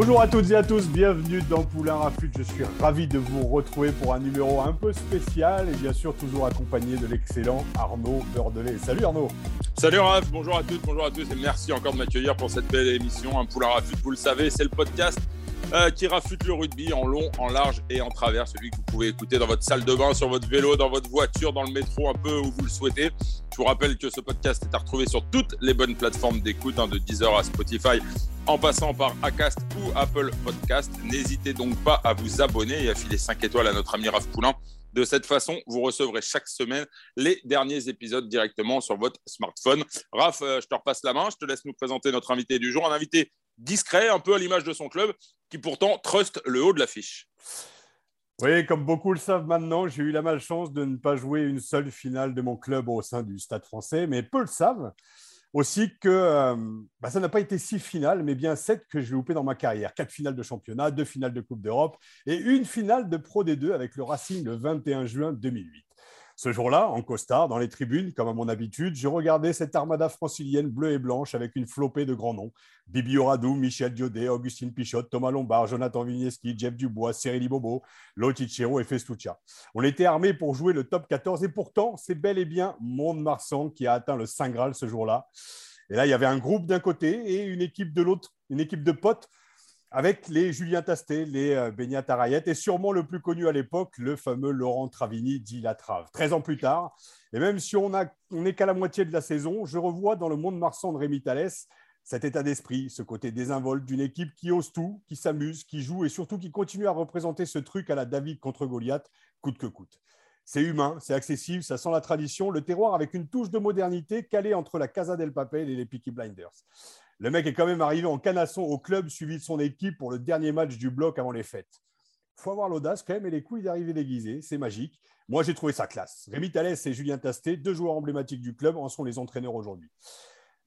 Bonjour à toutes et à tous, bienvenue dans Poulain Rafut. Je suis ravi de vous retrouver pour un numéro un peu spécial et bien sûr toujours accompagné de l'excellent Arnaud Beurdelet. Salut Arnaud. Salut Raph, bonjour à toutes, bonjour à tous et merci encore de m'accueillir pour cette belle émission. Un Poulain Rafut, vous le savez, c'est le podcast euh, qui rafute le rugby en long, en large et en travers. Celui que vous pouvez écouter dans votre salle de bain, sur votre vélo, dans votre voiture, dans le métro, un peu où vous le souhaitez. Je vous rappelle que ce podcast est à retrouver sur toutes les bonnes plateformes d'écoute, hein, de Deezer à Spotify, en passant par Acast ou Apple Podcast. N'hésitez donc pas à vous abonner et à filer 5 étoiles à notre ami Raph Poulain. De cette façon, vous recevrez chaque semaine les derniers épisodes directement sur votre smartphone. Raph, euh, je te repasse la main. Je te laisse nous présenter notre invité du jour. Un invité discret, un peu à l'image de son club, qui pourtant trust le haut de l'affiche. Oui, comme beaucoup le savent maintenant, j'ai eu la malchance de ne pas jouer une seule finale de mon club au sein du Stade français, mais peu le savent aussi que euh, bah, ça n'a pas été six finales, mais bien sept que j'ai loupé dans ma carrière. Quatre finales de championnat, deux finales de Coupe d'Europe et une finale de Pro D2 avec le Racing le 21 juin 2008. Ce jour-là, en costard, dans les tribunes, comme à mon habitude, je regardais cette armada francilienne bleue et blanche avec une flopée de grands noms. Bibi Oradou, Michel Diodet, Augustine Pichotte, Thomas Lombard, Jonathan Vigneski, Jeff Dubois, Cyril Bobo, Loticero et Festuccia. On était armés pour jouer le top 14 et pourtant, c'est bel et bien Monde-Marsan qui a atteint le Saint Graal ce jour-là. Et là, il y avait un groupe d'un côté et une équipe de l'autre, une équipe de potes avec les Julien Tasté, les euh, Beignet Tarayet et sûrement le plus connu à l'époque, le fameux Laurent Travini, dit La Trave. 13 ans plus tard, et même si on n'est qu'à la moitié de la saison, je revois dans le monde marchand de Rémi Thalès cet état d'esprit, ce côté désinvolte d'une équipe qui ose tout, qui s'amuse, qui joue et surtout qui continue à représenter ce truc à la David contre Goliath, coûte que coûte. C'est humain, c'est accessible, ça sent la tradition, le terroir avec une touche de modernité calée entre la Casa del Papel et les Peaky Blinders. Le mec est quand même arrivé en canasson au club, suivi de son équipe pour le dernier match du bloc avant les fêtes. faut avoir l'audace quand même et les couilles d'arriver déguisés, c'est magique. Moi, j'ai trouvé ça classe. Rémi Thalès et Julien Tasté, deux joueurs emblématiques du club, en sont les entraîneurs aujourd'hui.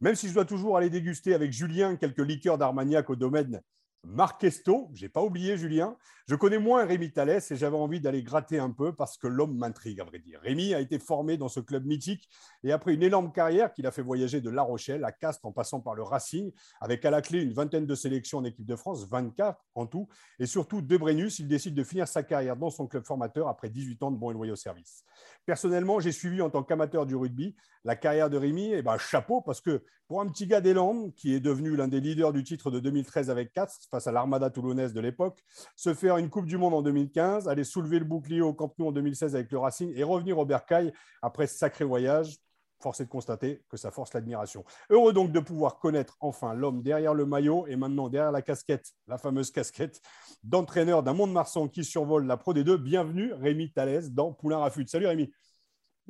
Même si je dois toujours aller déguster avec Julien quelques liqueurs d'Armagnac au domaine Marc Esto, j'ai pas oublié Julien. Je connais moins Rémi Thalès et j'avais envie d'aller gratter un peu parce que l'homme m'intrigue, à vrai dire. Rémi a été formé dans ce club mythique et après une énorme carrière qu'il a fait voyager de La Rochelle à Castres en passant par le Racing, avec à la clé une vingtaine de sélections en équipe de France, 24 en tout, et surtout de Brennus, il décide de finir sa carrière dans son club formateur après 18 ans de bons et loyaux services. Personnellement, j'ai suivi en tant qu'amateur du rugby la carrière de Rémi, et ben chapeau parce que pour un petit gars Landes qui est devenu l'un des leaders du titre de 2013 avec Castres face à l'Armada toulonnaise de l'époque, se faire une Coupe du Monde en 2015, aller soulever le bouclier au Camp Nou en 2016 avec le Racing et revenir au Bercail après ce sacré voyage, force est de constater que ça force l'admiration. Heureux donc de pouvoir connaître enfin l'homme derrière le maillot et maintenant derrière la casquette, la fameuse casquette d'entraîneur d'un monde marsan qui survole la Pro D2. Bienvenue Rémi Thalès dans Poulain Rafut. Salut Rémi.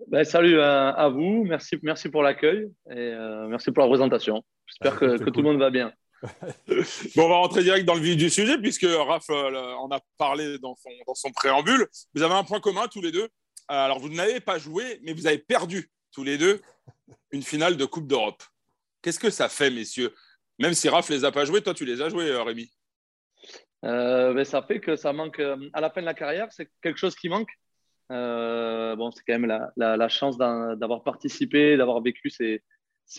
Ben, salut à, vous, merci, merci pour l'accueil et euh, merci pour la présentation. J'espère que, que tout le monde va bien. bon, on va rentrer direct dans le vif du sujet, puisque Raph euh, en a parlé dans son, dans son préambule. Vous avez un point commun tous les deux. Alors, vous n'avez pas joué, mais vous avez perdu tous les deux une finale de Coupe d'Europe. Qu'est-ce que ça fait, messieurs? Même si Raph les a pas joués, toi, tu les as joués, euh, Rémi. Euh, ben, ça fait que ça manque à la fin de la carrière, c'est quelque chose qui manque. bon, c'est quand même la, chance d'avoir participé, d'avoir vécu ces,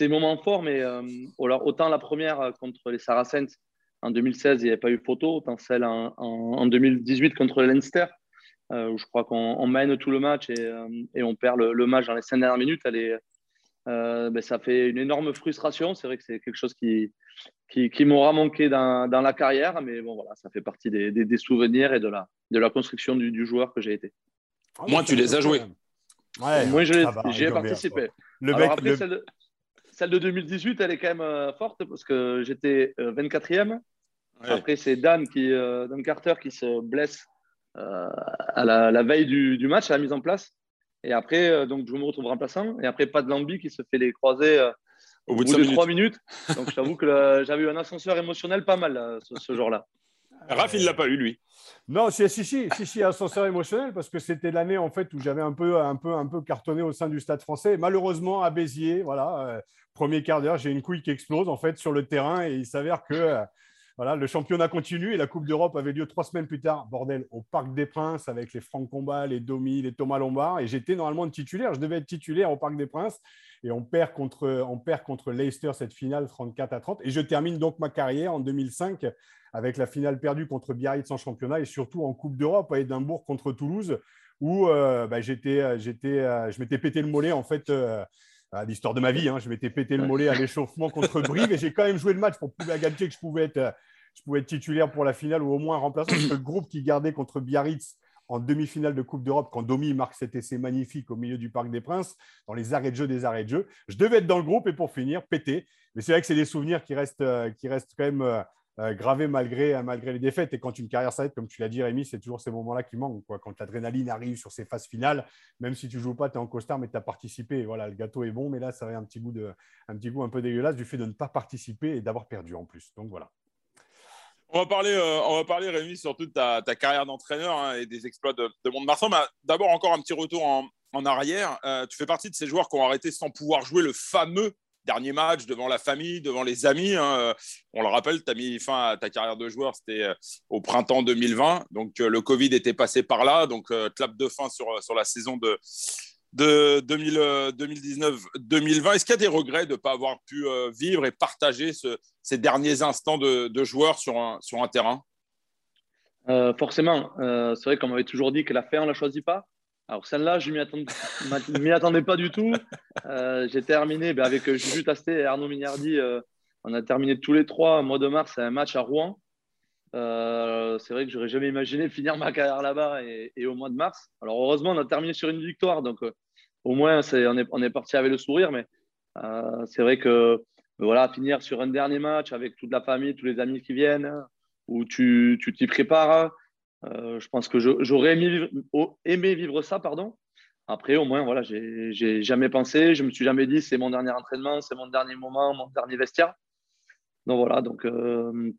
moments forts, mais euh, autant la première euh, contre les Saracens en 2016, il n'y avait pas eu photo, autant celle en, 2018 contre le Leinster, euh, où je crois qu'on mène tout le match et, on perd le, match dans les cinq dernières minutes. Ben, ça fait une énorme frustration. C'est vrai que c'est quelque chose qui, qui, m'aura manqué dans, la carrière, mais bon, voilà, ça fait partie des, souvenirs et de la, de la construction du, joueur que j'ai été. Moi, tu les as joués. Moi, j'y ai participé. Le mec, celle de 2018, elle est quand même euh, forte parce que j'étais 24e. Euh, Après, c'est Dan, qui, euh, Carter qui se blesse à la, veille du, match, à la mise en place. Et après, donc, je me retrouve remplaçant. Et après, pas de Lambi qui se fait les croisés au bout de, trois minutes. Donc, je t'avoue que j'avais eu un ascenseur émotionnel pas mal ce, ce jour-là. Raph, il ne l'a pas eu, lui. Non, si, si, si, si, si, ascenseur émotionnel, parce que c'était l'année en fait où j'avais un peu, un, peu, un peu cartonné au sein du Stade français. Malheureusement, à Béziers, voilà, euh, premier quart d'heure, j'ai une couille qui explose en fait sur le terrain et il s'avère que euh, voilà, le championnat continue et la Coupe d'Europe avait lieu trois semaines plus tard, bordel, au Parc des Princes avec les Franck Combat, les Domi, les Thomas Lombard. Et j'étais normalement titulaire, je devais être titulaire au Parc des Princes. Et on perd contre, on perd contre Leicester cette finale 34 à 30. Et je termine donc ma carrière en 2005 avec la finale perdue contre Biarritz en championnat et surtout en Coupe d'Europe à Édimbourg contre Toulouse, où euh, bah, j'étais, euh, j'étais, euh, je m'étais pété le mollet en fait. À l'histoire de ma vie, hein, je m'étais pété le mollet à l'échauffement contre Brive et j'ai quand même joué le match pour prouver à Galtier que je pouvais être, je pouvais être titulaire pour la finale ou au moins remplaçant parce que le groupe qui gardait contre Biarritz en demi-finale de Coupe d'Europe, quand Domi marque cet essai magnifique au milieu du Parc des Princes, dans les arrêts de jeu des arrêts de jeu. Je devais être dans le groupe et pour finir, pété. Mais c'est vrai que c'est des souvenirs qui restent, qui restent quand même euh, gravé malgré, malgré les défaites. Et quand une carrière s'arrête, comme tu l'as dit, Rémi, c'est toujours ces moments-là qui manquent. Quoi. Quand l'adrénaline arrive sur ces phases finales, même si tu joues pas, tu es en costard, mais tu as participé. voilà, le gâteau est bon, mais là, ça avait un petit, goût de, un petit goût un peu dégueulasse du fait de ne pas participer et d'avoir perdu en plus. Donc voilà. On va parler, euh, on va parler Rémi, surtout de ta, ta carrière d'entraîneur hein, et des exploits de, de Mont-de-Marsan. D'abord, encore un petit retour en, en arrière. Euh, tu fais partie de ces joueurs qui ont arrêté sans pouvoir jouer le fameux dernier match devant la famille, devant les amis. Hein. On le rappelle, tu as mis fin à ta carrière de joueur, c'était euh, au printemps 2020. Donc, euh, le Covid était passé par là. Donc, euh, clap de fin sur, sur la saison de, de 2019-2020. Est-ce qu'il y a des regrets de ne pas avoir pu vivre et partager ces derniers instants de, de joueur sur un, sur un terrain? Forcément. c'est vrai qu'on m'avait toujours dit que la fin, on ne la choisit pas. Alors celle-là, je ne m'y attendais, pas du tout. Euh, j'ai terminé ben, avec Juju Tasté et Arnaud Mignardi. Euh, on a terminé tous les trois au mois de mars un match à Rouen. Euh, c'est vrai que j'aurais jamais imaginé finir ma carrière là-bas et, au mois de mars. Alors heureusement, on a terminé sur une victoire, donc au moins on, est, on, est, parti avec le sourire. Mais c'est vrai que voilà, finir sur un dernier match avec toute la famille, tous les amis qui viennent, où tu t'y prépares euh, je pense que j'aurais aimé, vivre ça, pardon. Après, au moins, voilà, j'ai jamais pensé, je me suis jamais dit c'est mon dernier entraînement, c'est mon dernier moment, mon dernier vestiaire. Donc voilà, donc euh,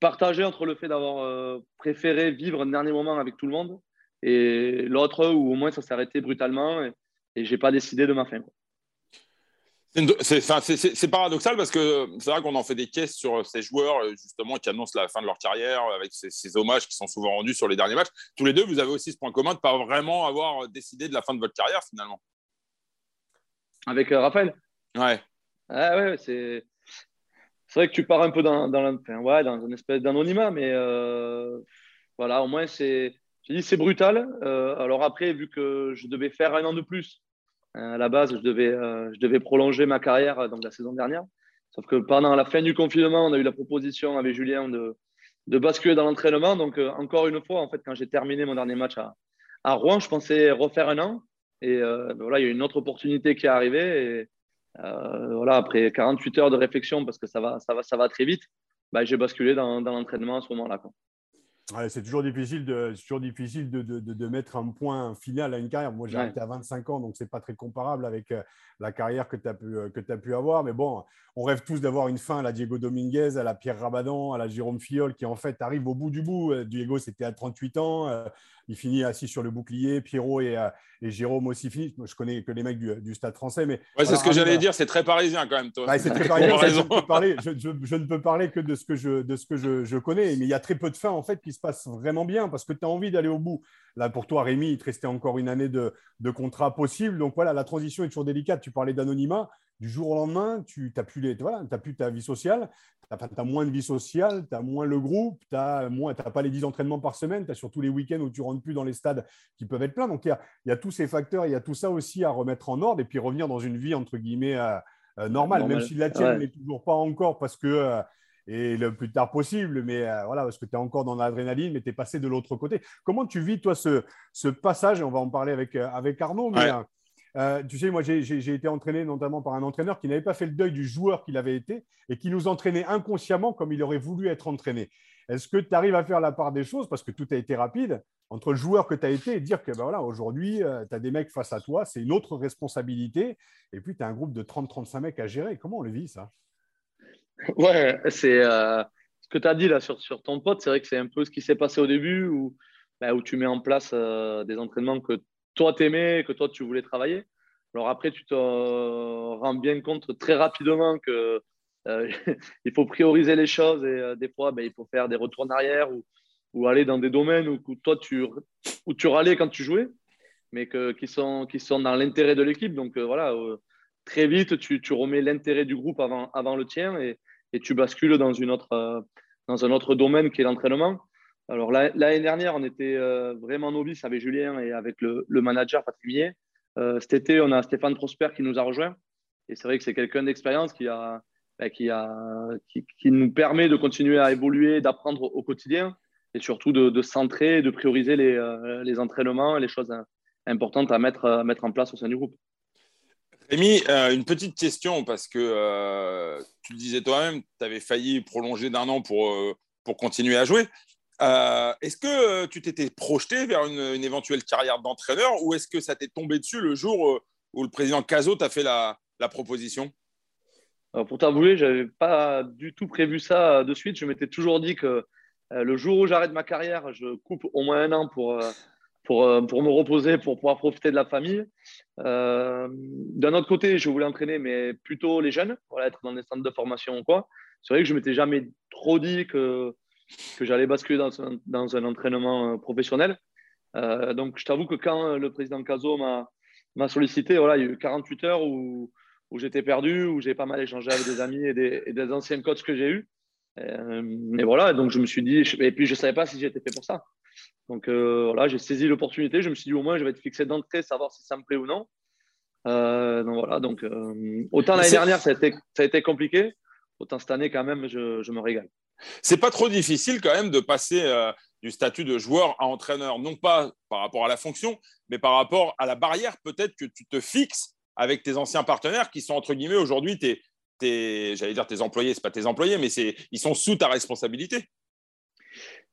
partager entre le fait d'avoir euh, préféré vivre un dernier moment avec tout le monde et l'autre où au moins ça s'est arrêté brutalement et, et j'ai pas décidé de ma fin. C'est paradoxal parce que c'est vrai qu'on en fait des caisses sur ces joueurs justement qui annoncent la fin de leur carrière avec ces, hommages qui sont souvent rendus sur les derniers matchs. Tous les deux, vous avez aussi ce point commun de ne pas vraiment avoir décidé de la fin de votre carrière finalement. Avec euh, Raphaël? Ouais. Ah ouais, c'est vrai que tu pars un peu dans, dans, ouais, dans une espèce d'anonymat, mais euh, voilà, au moins c'est c'est brutal. Euh, alors après, vu que je devais faire un an de plus euh, à la base, je devais, euh, prolonger ma carrière euh, la saison dernière. Sauf que pendant la fin du confinement, on a eu la proposition avec Julien de, basculer dans l'entraînement. Donc, encore une fois, en fait, quand j'ai terminé mon dernier match à, Rouen, je pensais refaire un an. Et ben voilà, il y a une autre opportunité qui est arrivée. Et voilà, après 48 heures de réflexion, parce que ça va, très vite, bah, j'ai basculé dans l'entraînement à ce moment-là c'est toujours difficile, de, toujours difficile de, de, de, mettre un point final à une carrière. Moi, j'ai arrêté à 25 ans, donc ce n'est pas très comparable avec euh, la carrière que tu as, pu, euh, que as pu avoir. Mais bon, on rêve tous d'avoir une fin à la Diego Dominguez, à la Pierre Rabadan, à la Jérôme Fiol, qui en fait arrive au bout du bout. Euh, Diego, c'était à 38 ans il finit assis sur le bouclier. Pierrot et, euh, et Jérôme aussi finissent. je connais que les mecs du, Stade français. Mais ouais, c'est ce que j'allais dire, c'est très parisien quand même, toi. c'est très parisien. je, parler, je, je, ne peux parler que de ce que, je, de ce que je, connais. Mais il y a très peu de fins en fait qui se passent vraiment bien parce que tu as envie d'aller au bout. Là, pour toi, Rémi, il te restait encore une année de, de contrat possible. Donc voilà, la transition est toujours délicate. Tu parlais d'anonymat du jour au lendemain, tu n'as plus, les, voilà, plus ta vie sociale, tu as, moins de vie sociale, tu as moins le groupe, tu n'as pas les 10 entraînements par semaine, tu as surtout les week-ends où tu rentres plus dans les stades qui peuvent être pleins. Donc, il y a, y a, tous ces facteurs, il y a tout ça aussi à remettre en ordre et puis revenir dans une vie, entre guillemets, euh, euh, normale, même si la tienne n'est toujours pas encore parce que. Euh, et le plus tard possible, mais voilà, parce que tu es encore dans l'adrénaline, mais tu es passé de l'autre côté. Comment tu vis, toi, ce, ce passage? On va en parler avec, avec Arnaud, mais euh, tu sais, moi, j'ai été entraîné notamment par un entraîneur qui n'avait pas fait le deuil du joueur qu'il avait été et qui nous entraînait inconsciemment comme il aurait voulu être entraîné. Est-ce que tu arrives à faire la part des choses parce que tout a été rapide entre le joueur que tu as été et dire que ben voilà, aujourd'hui, euh, tu as des mecs face à toi, c'est une autre responsabilité. Et puis, tu as un groupe de 30-35 mecs à gérer. Comment on le vit, ça? Ouais, c'est euh, ce que tu as dit là sur, ton pote. C'est vrai que c'est un peu ce qui s'est passé au début où, ben, tu mets en place des entraînements que toi t'aimais, que toi tu voulais travailler. Alors après, tu te rends bien compte très rapidement que il faut prioriser les choses et des fois, ben, il faut faire des retours en arrière ou, aller dans des domaines où, toi, tu, où tu râlais quand tu jouais, mais que, qui, sont, qui sont dans l'intérêt de l'équipe. Donc euh, voilà, euh, très vite, tu, remets l'intérêt du groupe avant, avant le tien et, et tu bascules dans, une autre, euh, dans un autre domaine qui est l'entraînement. Alors l'année dernière, on était vraiment novice avec Julien et avec le, manager Patrick Millet. cet été, on a Stéphane Prosper qui nous a rejoint. Et c'est vrai que c'est quelqu'un d'expérience qui, a, ben, qui, a, qui, nous permet de continuer à évoluer, d'apprendre au quotidien et surtout de, de centrer, de prioriser les, euh, les, entraînements, les choses importantes à mettre, mettre en place au sein du groupe. Rémi, euh, une petite question parce que euh, tu le disais toi-même, tu avais failli prolonger d'un an pour, pour continuer à jouer. Est-ce que tu t'étais projeté vers une, éventuelle carrière d'entraîneur ou est-ce que ça t'est tombé dessus le jour où le président Cazot t'a fait la, la proposition? Pour t'avouer, je n'avais pas du tout prévu ça de suite. Je m'étais toujours dit que euh, le jour où j'arrête ma carrière, je coupe au moins un an pour, euh, pour, euh, pour me reposer, pour pouvoir profiter de la famille. D'un autre côté, je voulais entraîner, mais plutôt les jeunes, pour être dans des centres de formation ou quoi. C'est vrai que je m'étais jamais trop dit que, que j'allais basculer dans un, dans un, entraînement professionnel. donc, je t'avoue que quand le président Caso m'a sollicité, voilà, il y a eu 48 heures où, où j'étais perdu, où j'ai pas mal échangé avec des amis et des, et des anciens coachs que j'ai eus. Euh, et voilà, donc je me suis dit, et puis je ne savais pas si j'étais fait pour ça. Donc euh, voilà, j'ai saisi l'opportunité. Je me suis dit, au moins, je vais être fixé d'entrée, savoir si ça me plaît ou non. Euh, donc voilà, donc autant l'année dernière, ça a, été, ça a été compliqué, autant cette année, quand même, je, je me régale. C'est pas trop difficile quand même de passer du statut de joueur à entraîneur, non pas par rapport à la fonction, mais par rapport à la barrière peut-être que tu te fixes avec tes anciens partenaires qui sont entre guillemets aujourd'hui tes, j'allais dire tes employés, c'est pas tes employés, mais c'est, ils sont sous ta responsabilité.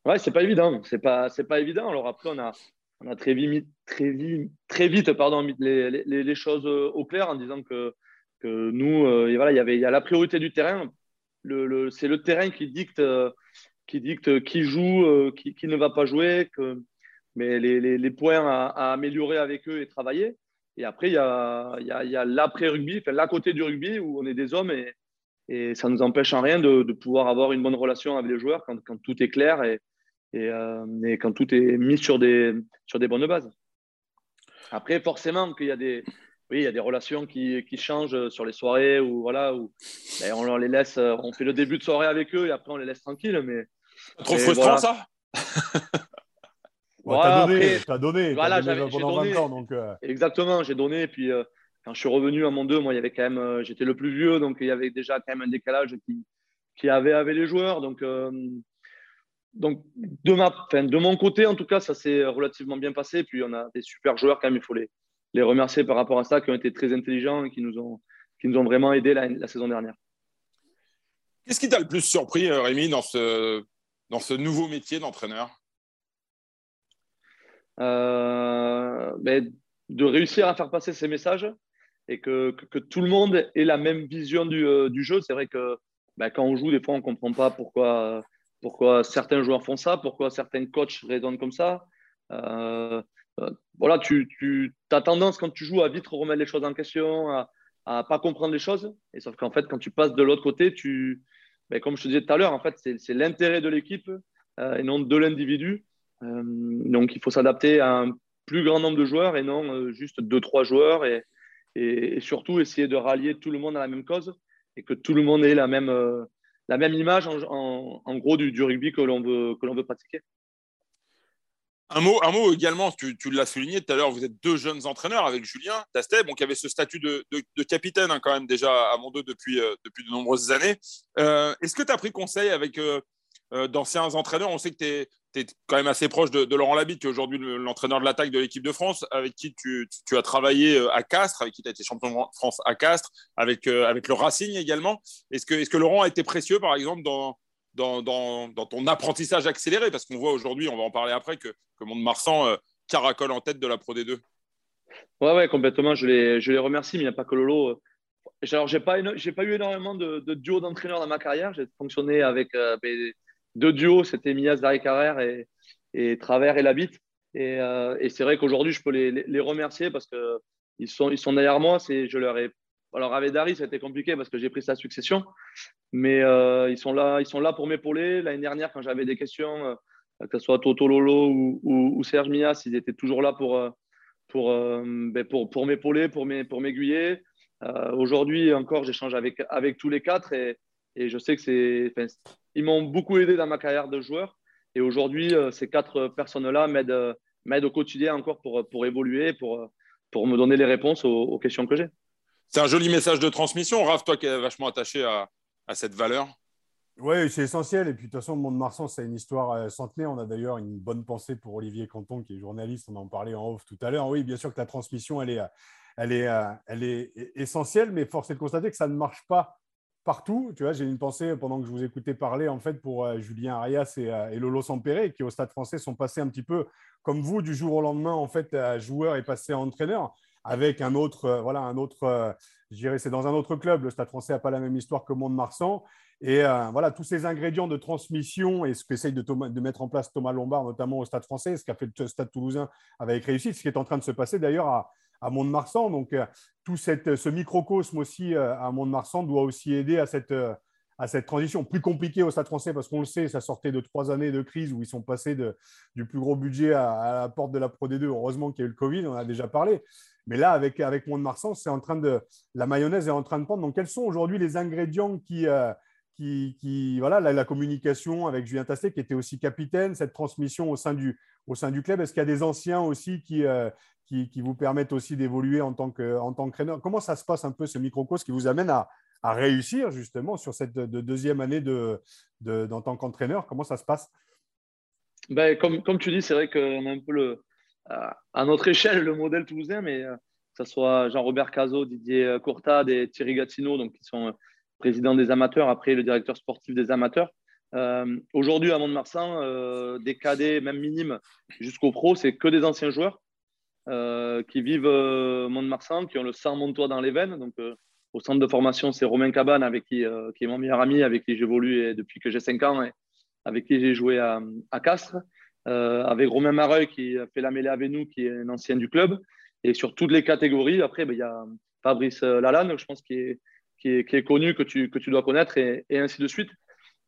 Ouais, c'est pas évident. C'est pas, c'est pas évident. Alors après, on a, on a très vite, très vite, très vite, pardon, mis les, les, les choses euh, au clair en disant que, que nous, euh, voilà, il y il y a la priorité du terrain. Le, le, c'est le terrain qui dicte, euh, qui dicte qui joue, qui, qui, ne va pas jouer, que, mais les, les points à, améliorer avec eux et travailler. Et après, il y a, y a, y a l'après-rugby, enfin, côté du rugby, où on est des hommes et, et ça ne nous empêche en rien de, de, pouvoir avoir une bonne relation avec les joueurs quand, quand tout est clair et, euh, et, quand tout est mis sur des, sur des bonnes bases. Après, forcément, qu'il y a des, oui, il y a des relations qui, qui changent sur les soirées où, voilà, où ben, on les laisse, on fait le début de soirée avec eux et après on les laisse tranquilles. Mais, Trop frustrant voilà. ça Ouais, t'as donné, t'as donné, voilà, donné pendant donné. 20 ans. Donc, euh... Exactement, j'ai donné. Et puis, euh, quand je suis revenu à mon 2, moi, il y avait quand même, euh, j'étais le plus vieux, donc il y avait déjà quand même un décalage qui, qui avait avec les joueurs. Donc, euh, donc de, ma, fin, de mon côté, en tout cas, ça s'est relativement bien passé. Puis, on a des super joueurs quand même, il faut les, les remercier par rapport à ça, qui ont été très intelligents et qui nous ont, qui nous ont vraiment aidés la, la saison dernière. Qu'est-ce qui t'a le plus surpris, euh, Rémi, dans ce, dans ce nouveau métier d'entraîneur? Euh, ben, de réussir à faire passer ces messages et que, que, que tout le monde ait la même vision du, euh, du jeu. C'est vrai que ben, quand on joue, des fois, on ne comprend pas pourquoi, pourquoi certains joueurs font ça, pourquoi certains coachs raisonnent comme ça. Euh, voilà, tu, tu as tendance, quand tu joues, à vite remettre les choses en question, à ne pas comprendre les choses. Et sauf qu'en fait, quand tu passes de l'autre côté, tu, ben, comme je te disais tout à l'heure, en fait, c'est l'intérêt de l'équipe et non de l'individu. Euh, donc, il faut s'adapter à un plus grand nombre de joueurs et non euh, juste deux, trois joueurs et, surtout essayer de rallier tout le monde à la même cause et que tout le monde ait la même, euh, image en, gros du, du, rugby que l'on veut, que l'on veut pratiquer. Un mot, un mot également, tu, tu l'as souligné tout à l'heure, vous êtes deux jeunes entraîneurs avec Julien Tastet, bon, qui avait ce statut de, de, capitaine hein, quand même déjà à Mondo depuis, euh, depuis de nombreuses années. Euh, est-ce que tu as pris conseil avec euh, d'anciens entraîneurs? On sait que tu es, quand même assez proche de, Laurent Labitte, qui est aujourd'hui l'entraîneur de l'attaque de l'équipe de France, avec qui tu, tu, tu, as travaillé à Castres, avec qui tu as été champion de France à Castres, avec, euh, avec le Racing également. Est-ce que, est que Laurent a été précieux, par exemple, dans, dans, ton apprentissage accéléré Parce qu'on voit aujourd'hui, on va en parler après, que, que Mont-de-Marsan caracole en tête de la Pro D2. Ouais, ouais, complètement. Je les, je les remercie, mais il n'y a pas que Lolo. Alors, je n'ai pas, eu énormément de, de duos d'entraîneurs dans ma carrière. J'ai fonctionné avec euh, deux duos, c'était Mias Darry Carrère et, et Travers et Labitte. Et, euh, et c'est vrai qu'aujourd'hui, je peux les, remercier parce qu'ils sont, sont derrière moi. Je leur ai... Alors, avec Dari, ça a été compliqué parce que j'ai pris sa succession. Mais euh, ils, sont là, ils sont là pour m'épauler. L'année dernière, quand j'avais des questions, que ce soit Toto Lolo ou, Serge Mias, ils étaient toujours là pour, pour, ben, pour, pour m'épauler, pour m'aiguiller. Euh, aujourd'hui encore, j'échange avec, avec tous les quatre et, je sais que c'est, ils m'ont beaucoup aidé dans ma carrière de joueur. Et aujourd'hui, euh, ces quatre personnes-là m'aident, m'aident au quotidien encore pour, pour évoluer, pour, pour me donner les réponses aux, questions que j'ai. C'est un joli message de transmission. Raph, toi qui es vachement attaché à, à cette valeur. Oui, c'est essentiel. Et puis, de toute façon, le monde marsan, c'est une histoire euh, centenaire. On a d'ailleurs une bonne pensée pour Olivier Canton, qui est journaliste. On en parlait en off tout à l'heure. Oui, bien sûr que la transmission, elle est, elle est, euh, elle est essentielle, mais force est de constater que ça ne marche pas partout. Tu vois, j'ai une pensée pendant que je vous écoutais parler en fait pour euh, Julien Arias euh, et, Lolo Sampere qui au Stade Français sont passés un petit peu comme vous du jour au lendemain en fait à joueur et passé à entraîneur avec un autre voilà un autre je dirais c'est dans un autre club. Le Stade Français n'a pas la même histoire que Mont-de-Marsan et voilà tous ces ingrédients de transmission et ce qu'essaye de, mettre en place Thomas Lombard notamment au Stade Français, ce qu'a fait le Stade Toulousain avec réussite, ce qui est en train de se passer d'ailleurs à à Mont-de-Marsan. Donc, euh, tout cette, ce microcosme aussi euh, à Mont-de-Marsan doit aussi aider à cette, euh, à cette transition. Plus compliquée au Stade français parce qu'on le sait, ça sortait de trois années de crise où ils sont passés du plus gros budget à, la porte de la Pro D2. Heureusement qu'il y a eu le Covid, on en a déjà parlé. Mais là, avec, avec Mont-de-Marsan, c'est en train de, la mayonnaise est en train de prendre. Donc, quels sont aujourd'hui les ingrédients qui, qui, qui, voilà, la, communication avec Julien Tastet, qui était aussi capitaine, cette transmission au sein du, au sein du club? Est-ce qu'il y a des anciens aussi qui, qui, vous permettent aussi d'évoluer en tant qu'entraîneur? Comment ça se passe un peu ce microcosme qui vous amène à, réussir justement sur cette deuxième année de, en tant qu'entraîneur? Comment ça se passe? Ben, comme, comme, tu dis, c'est vrai qu'on a un peu le, à notre échelle le modèle toulousain, mais euh, que ce soit Jean-Robert Cazot, Didier Courtade et Thierry Gatineau, donc, qui sont euh, présidents des amateurs, après le directeur sportif des amateurs. Euh, aujourd'hui, à Mont-de-Marsan, des cadets, même minimes, jusqu'au pro, c'est que des anciens joueurs. Qui vivent Mont-de-Marsan, qui ont le sang montois dans les veines. Donc, au centre de formation, c'est Romain Cabane, avec qui, est mon meilleur ami, avec qui j'évolue depuis que j'ai 5 ans et avec qui j'ai joué à Castres. Avec Romain Mareuil, qui a fait la mêlée avec nous, qui est un ancien du club. Et sur toutes les catégories, après, ben, il y a Fabrice Lalanne, je pense, qui est, qui est, connu, que tu, que tu dois connaître, et, ainsi de suite.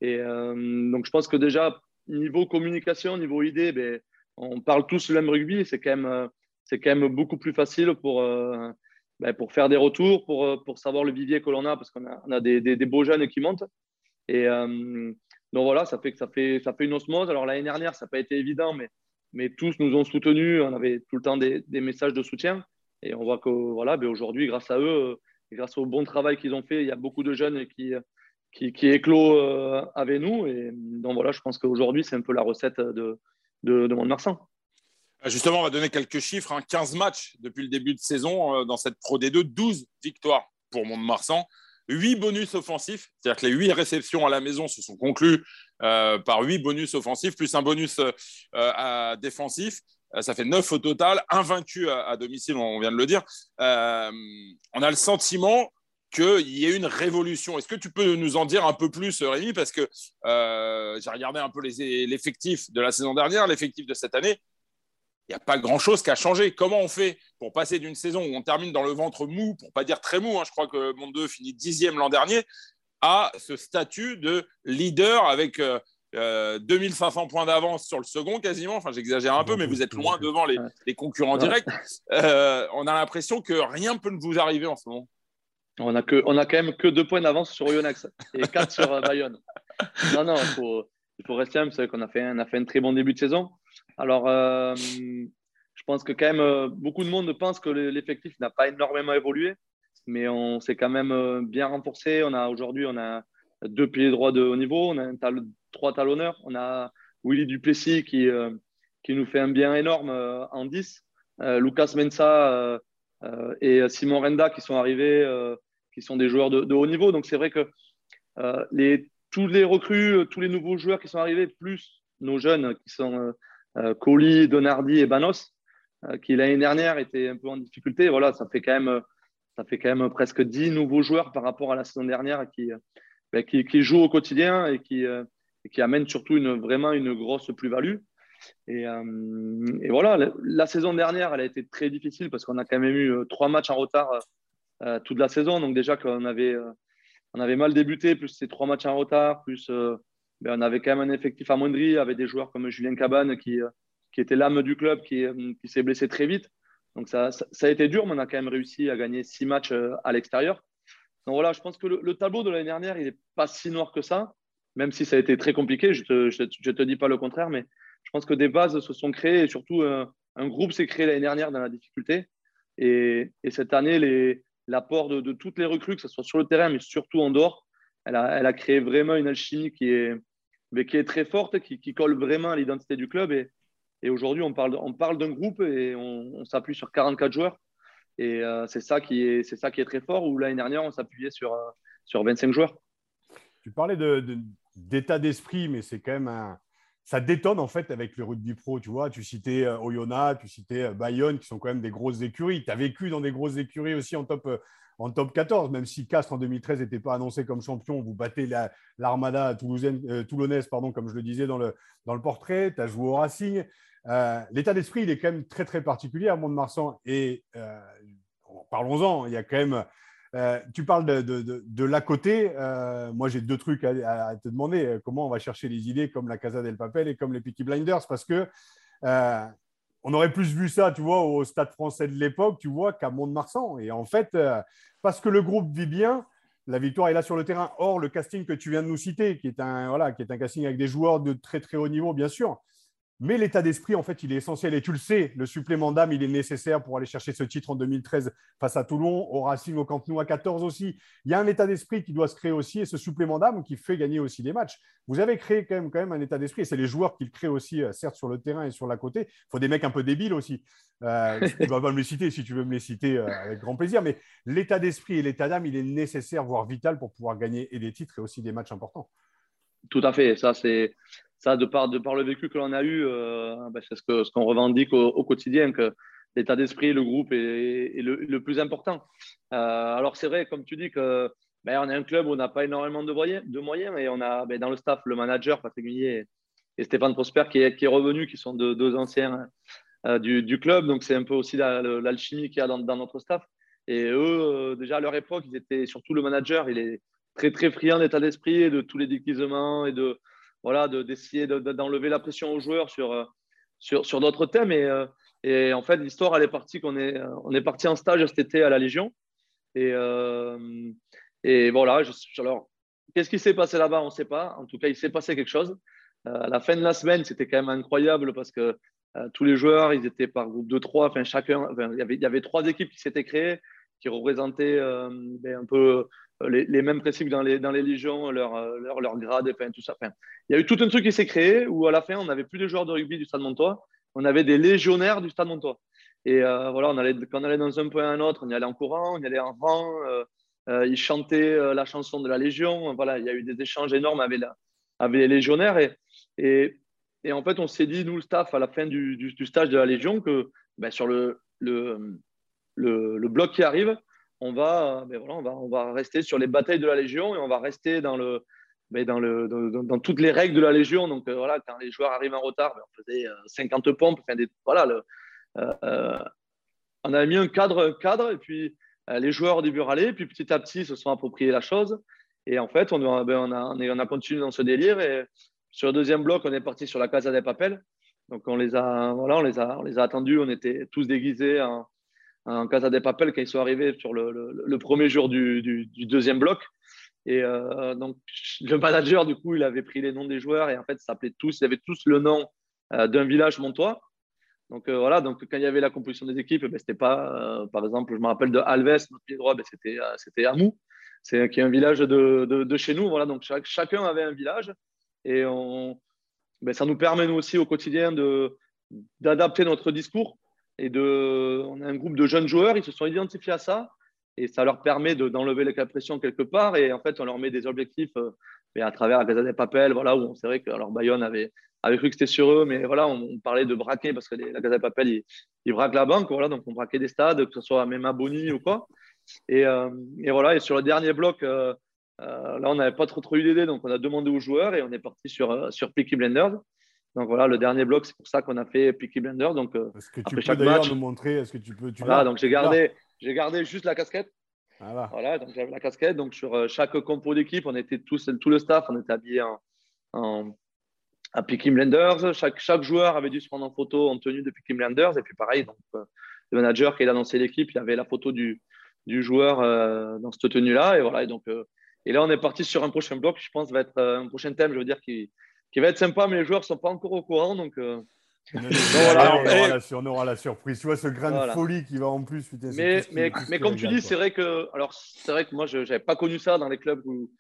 Et donc, je pense que déjà, niveau communication, niveau idée, ben, on parle tous le même rugby. C'est quand même quand même beaucoup plus facile pour, euh, ben, pour faire des retours, pour, euh, pour savoir le vivier que l'on a, parce qu'on a, des, des, beaux jeunes qui montent. Et euh, donc voilà, ça fait ça fait, ça fait une osmose. Alors l'année dernière, ça n'a pas été évident, mais, mais tous nous ont soutenus. On avait tout le temps des, messages de soutien. Et on voit que voilà, ben aujourd'hui, grâce à eux, grâce au bon travail qu'ils ont fait, il y a beaucoup de jeunes qui, qui, éclos avec nous. Et donc voilà, je pense qu'aujourd'hui, c'est un peu la recette de, de, de Mont-de-Marsan. Euh, justement, on va donner quelques chiffres. 15 hein. matchs depuis le début de saison euh, dans cette Pro D2, 12 victoires pour Mont-de-Marsan, 8 bonus offensifs, c'est-à-dire que les 8 réceptions à la maison se sont conclues euh, par 8 bonus offensifs, plus un bonus défensif. ça fait 9 au total, invaincu à, à, domicile, on vient de le dire. on a le sentiment qu'il y ait une révolution. Est-ce que tu peux nous en dire un peu plus, Rémi? Parce que j'ai regardé un peu l'effectif de la saison dernière, l'effectif de cette année il n'y a pas grand-chose qui a changé. Comment on fait pour passer d'une saison où on termine dans le ventre mou, pour pas dire très mou, hein, je crois que Monde 2 finit dixième l'an dernier, à ce statut de leader avec 2500 euh, points d'avance sur le second quasiment. Enfin, j'exagère un peu, mais vous êtes loin devant les, concurrents directs. Euh, on a l'impression que rien ne peut vous arriver en ce moment. On a, que, on a quand même que deux points d'avance sur Yonex et quatre sur euh, Bayonne. Non, non, il faut, faut rester humble. C'est qu'on a fait, on a fait un très bon début de saison. Alors, euh, je pense que quand même, euh, beaucoup de monde pense que l'effectif n'a pas énormément évolué, mais on s'est quand même euh, bien renforcé. On a aujourd'hui, on a deux piliers droits de haut niveau, on a trois talonneurs, on a Willy Duplessis qui, qui nous fait un bien énorme en 10, Lucas Mensa et Simon Renda qui sont arrivés, qui sont des joueurs de, de haut niveau. Donc, c'est vrai que les tous les recrues, tous les nouveaux joueurs qui sont arrivés, plus nos jeunes qui sont Colli, Donardi et Banos, qui l'année dernière étaient un peu en difficulté. Voilà, ça fait quand même, ça fait quand même presque 10 nouveaux joueurs par rapport à la saison dernière qui, ben, jouent au quotidien et qui, amènent surtout une, vraiment une grosse plus-value. Et, voilà, la, saison dernière, elle a été très difficile parce qu'on a quand même eu trois matchs en retard euh, toute la saison. Donc déjà qu'on avait, euh, on avait mal débuté, plus ces trois matchs en retard, plus euh, on avait quand même un effectif amoindri avec des joueurs comme Julien Cabane qui, qui était l'âme du club, qui, qui s'est blessé très vite. Donc ça, ça, a été dur, mais on a quand même réussi à gagner six matchs à l'extérieur. Donc voilà, je pense que le, tableau de l'année dernière, il n'est pas si noir que ça, même si ça a été très compliqué. Je ne te, je, te, dis pas le contraire, mais je pense que des bases se sont créées et surtout un, groupe s'est créé l'année dernière dans la difficulté. Et, et cette année, l'apport de, toutes les recrues, que ce soit sur le terrain, mais surtout en dehors. Elle a, elle a créé vraiment une alchimie qui est, mais qui est très forte, qui, colle vraiment à l'identité du club. Et, et aujourd'hui, on parle, on parle d'un groupe et on, s'appuie sur 44 joueurs. Et euh, c'est ça, qui est, ça qui est très fort, où l'année dernière, on s'appuyait sur, euh, sur 25 joueurs. Tu parlais d'état de, d'esprit, mais c'est quand même un, ça détonne en fait avec le rugby pro. Tu vois, tu citais euh, Oyonnax, tu citais Bayonne, qui sont quand même des grosses écuries. Tu as vécu dans des grosses écuries aussi en top, en top 14, même si Castres en 2013 n'était pas annoncé comme champion. Vous battez l'Armada toulousaine, toulonnaise, pardon, comme je le disais dans le, dans le portrait. Tu as joué au Racing. L'état d'esprit, il est quand même très très particulier à Mont-de-Marsan. Et parlons-en, il y a quand même euh, tu parles de, de, de, l'à côté. Euh, moi, j'ai deux trucs à, te demander. Comment on va chercher les idées comme la Casa del Papel et comme les Peaky Blinders Parce que euh, on aurait plus vu ça, tu vois, au Stade français de l'époque, tu vois, qu'à Mont-de-Marsan. Et en fait, parce que le groupe vit bien, la victoire est là sur le terrain. Or, le casting que tu viens de nous citer, qui est un, qui est un casting avec des joueurs de très très haut niveau, bien sûr, mais l'état d'esprit, en fait, il est essentiel. Et tu le sais, le supplément d'âme, il est nécessaire pour aller chercher ce titre en 2013 face à Toulon, au Racing, au Camp Nou à 14 aussi. Il y a un état d'esprit qui doit se créer aussi et ce supplément d'âme qui fait gagner aussi des matchs. Vous avez créé quand même, un état d'esprit et c'est les joueurs qui le créent aussi, euh, certes sur le terrain et sur la côté. Il faut des mecs un peu débiles aussi. Euh, tu vas pas me les citer si tu veux me les citer euh, avec grand plaisir. Mais l'état d'esprit et l'état d'âme, il est nécessaire, voire vital pour pouvoir gagner et des titres et aussi des matchs importants. Tout à fait. Ça, c'est ça, de par, le vécu que l'on a eu, euh, ben, c'est ce qu'on revendique au, quotidien, que l'état d'esprit, le groupe est, le, plus important. Euh, alors, c'est vrai, comme tu dis, que ben, on est un club où on n'a pas énormément de moyens, de et on a ben, dans le staff le manager, Patrick Guillet et, Stéphane Prosper, qui est, revenu, qui sont deux, anciens euh, du, du, club. Donc, c'est un peu aussi l'alchimie qu'il y a dans, dans, notre staff. Et eux, déjà à leur époque, ils étaient surtout le manager, il est très, très friand d'état d'esprit et de tous les déguisements et de voilà, d'essayer d'enlever la pression aux joueurs sur, euh, sur, d'autres thèmes. Et, euh, et, en fait, l'histoire, elle est partie qu'on est, euh, on est parti en stage cet été à la Légion. Et, et voilà, alors, qu'est-ce qui s'est passé là-bas? On ne sait pas. En tout cas, il s'est passé quelque chose. à la fin de la semaine, c'était quand même incroyable parce que tous les joueurs, ils étaient par groupe de trois. Enfin, chacun, il, y avait, il y avait trois équipes qui s'étaient créées, qui représentaient ben, un peu euh, les, mêmes principes dans les, dans les légions, leur, euh, leur, leur grade, enfin, tout ça. Enfin, il y a eu tout un truc qui s'est créé où à la fin, on n'avait plus de joueurs de rugby du Stade Montois, on avait des légionnaires du Stade Montois. Et euh, voilà, on allait, quand on allait dans un point à un autre, on y allait en courant, on y allait en rang, ils chantaient la chanson de la Légion. Voilà, il y a eu des échanges énormes avec, la, avec les légionnaires. Et, et, en fait, on s'est dit, nous, le staff, à la fin du, du, stage de la Légion, que ben, sur le, le, le bloc qui arrive, on va, ben voilà, on va, on va rester sur les batailles de la Légion et on va rester dans, le, ben dans, le, dans, toutes les règles de la Légion. Donc euh, voilà, quand les joueurs arrivent en retard, ben, on faisait 50 euh, pompes. Des, voilà, le, euh, on a mis un cadre, cadre et puis les joueurs au début râlaient, puis petit à petit se sont appropriés la chose. Et en fait, on, on, a, on, a, continué dans ce délire. Et sur le deuxième bloc, on est parti sur la Casa des Papels. Donc on les a, voilà, on les a, on les a attendus. On était tous déguisés en Casa des Papel quand ils sont arrivés sur le, premier jour du, deuxième bloc. Et euh, donc, le manager, du coup, il avait pris les noms des joueurs et en fait, ça tous, ils avaient tous le nom euh, d'un village montois. Donc euh, voilà, donc quand il y avait la composition des équipes, ben, c'était pas, par exemple, je me rappelle de Alves, notre pied droit, ben, c'était, c'était Amou, c'est qui est un village de, de, chez nous. Voilà, donc chacun avait un village et ben, ça nous permet nous aussi au quotidien de, d'adapter notre discours et de, on a un groupe de jeunes joueurs, ils se sont identifiés à ça. et ça leur permet d'enlever la pression quelque part. Et en fait, on leur met des objectifs mais à travers la Casa des Papel, voilà, où c'est vrai que alors Bayonne avait, avait cru que c'était sur eux, mais voilà, on, parlait de braquer parce que la Casa des Papel, ils, ils, braquent la banque, voilà, donc on braquait des stades, que ce soit même à ou quoi. Et, et, voilà, et sur le dernier bloc, euh, là, on n'avait pas trop, eu d'idées, donc on a demandé aux joueurs et on est parti sur, euh, sur Peaky Blenders. Donc voilà, le dernier bloc, c'est pour ça qu'on a fait Peaky Blenders. Donc, euh, est-ce que tu peux d'ailleurs nous montrer Est-ce que tu peux tu Voilà, donc j'ai gardé, j'ai gardé juste la casquette. Voilà, voilà donc j'avais la casquette. Donc sur chaque compo d'équipe, on était tous, tout le staff, on était habillés en, en à Peaky Blenders. Chaque, chaque joueur avait dû se prendre en photo en tenue de Peaky Blenders. Et puis pareil, donc, le manager qui a annoncé l'équipe, il avait la photo du, du joueur dans cette tenue-là. Et voilà, et donc et là, on est parti sur un prochain bloc, je pense, va être euh, un prochain thème, je veux dire, qui, qui va être sympa, mais les joueurs ne sont pas encore au courant. Donc, euh, on, aura la, surprise. Tu vois, ce grain de folie qui va en plus. mais, mais, mais comme tu dis, c'est vrai que, alors, c'est vrai que moi, je n'avais pas connu ça dans les clubs où,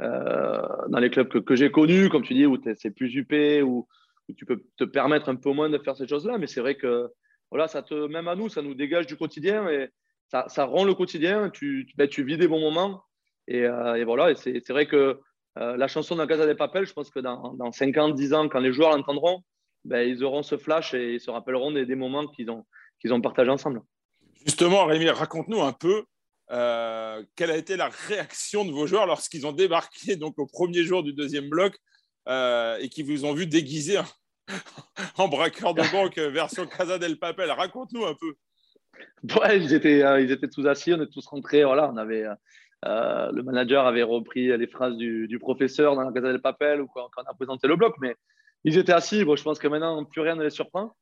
euh, dans les clubs que, que j'ai connus, comme tu dis, où c'est plus UP, où, où, tu peux te permettre un peu moins de faire ces choses-là. Mais c'est vrai que, voilà, ça te, même à nous, ça nous dégage du quotidien et ça, ça rend le quotidien. Tu, ben, tu vis des bons moments. Euh, et, voilà, et c'est vrai que euh, la chanson de Casa des Papel, je pense que dans, dans 5 ans, 10 ans, quand les joueurs l'entendront, ben, ils auront ce flash et ils se rappelleront des, moments qu'ils ont, qu'ils ont partagés ensemble. Justement, Rémi, raconte-nous un peu euh, quelle a été la réaction de vos joueurs lorsqu'ils ont débarqué donc, au premier jour du deuxième bloc et qu'ils vous ont vu déguisé en braqueur de banque version Casa del Papel? Raconte-nous un peu. Ouais, ils étaient, ils étaient tous assis, on est tous rentrés. Voilà, on avait, euh, le manager avait repris les phrases du, professeur dans la Casa del Papel ou quand, on a présenté le bloc, mais ils étaient assis. Bon, je pense que maintenant, plus rien ne les surprend.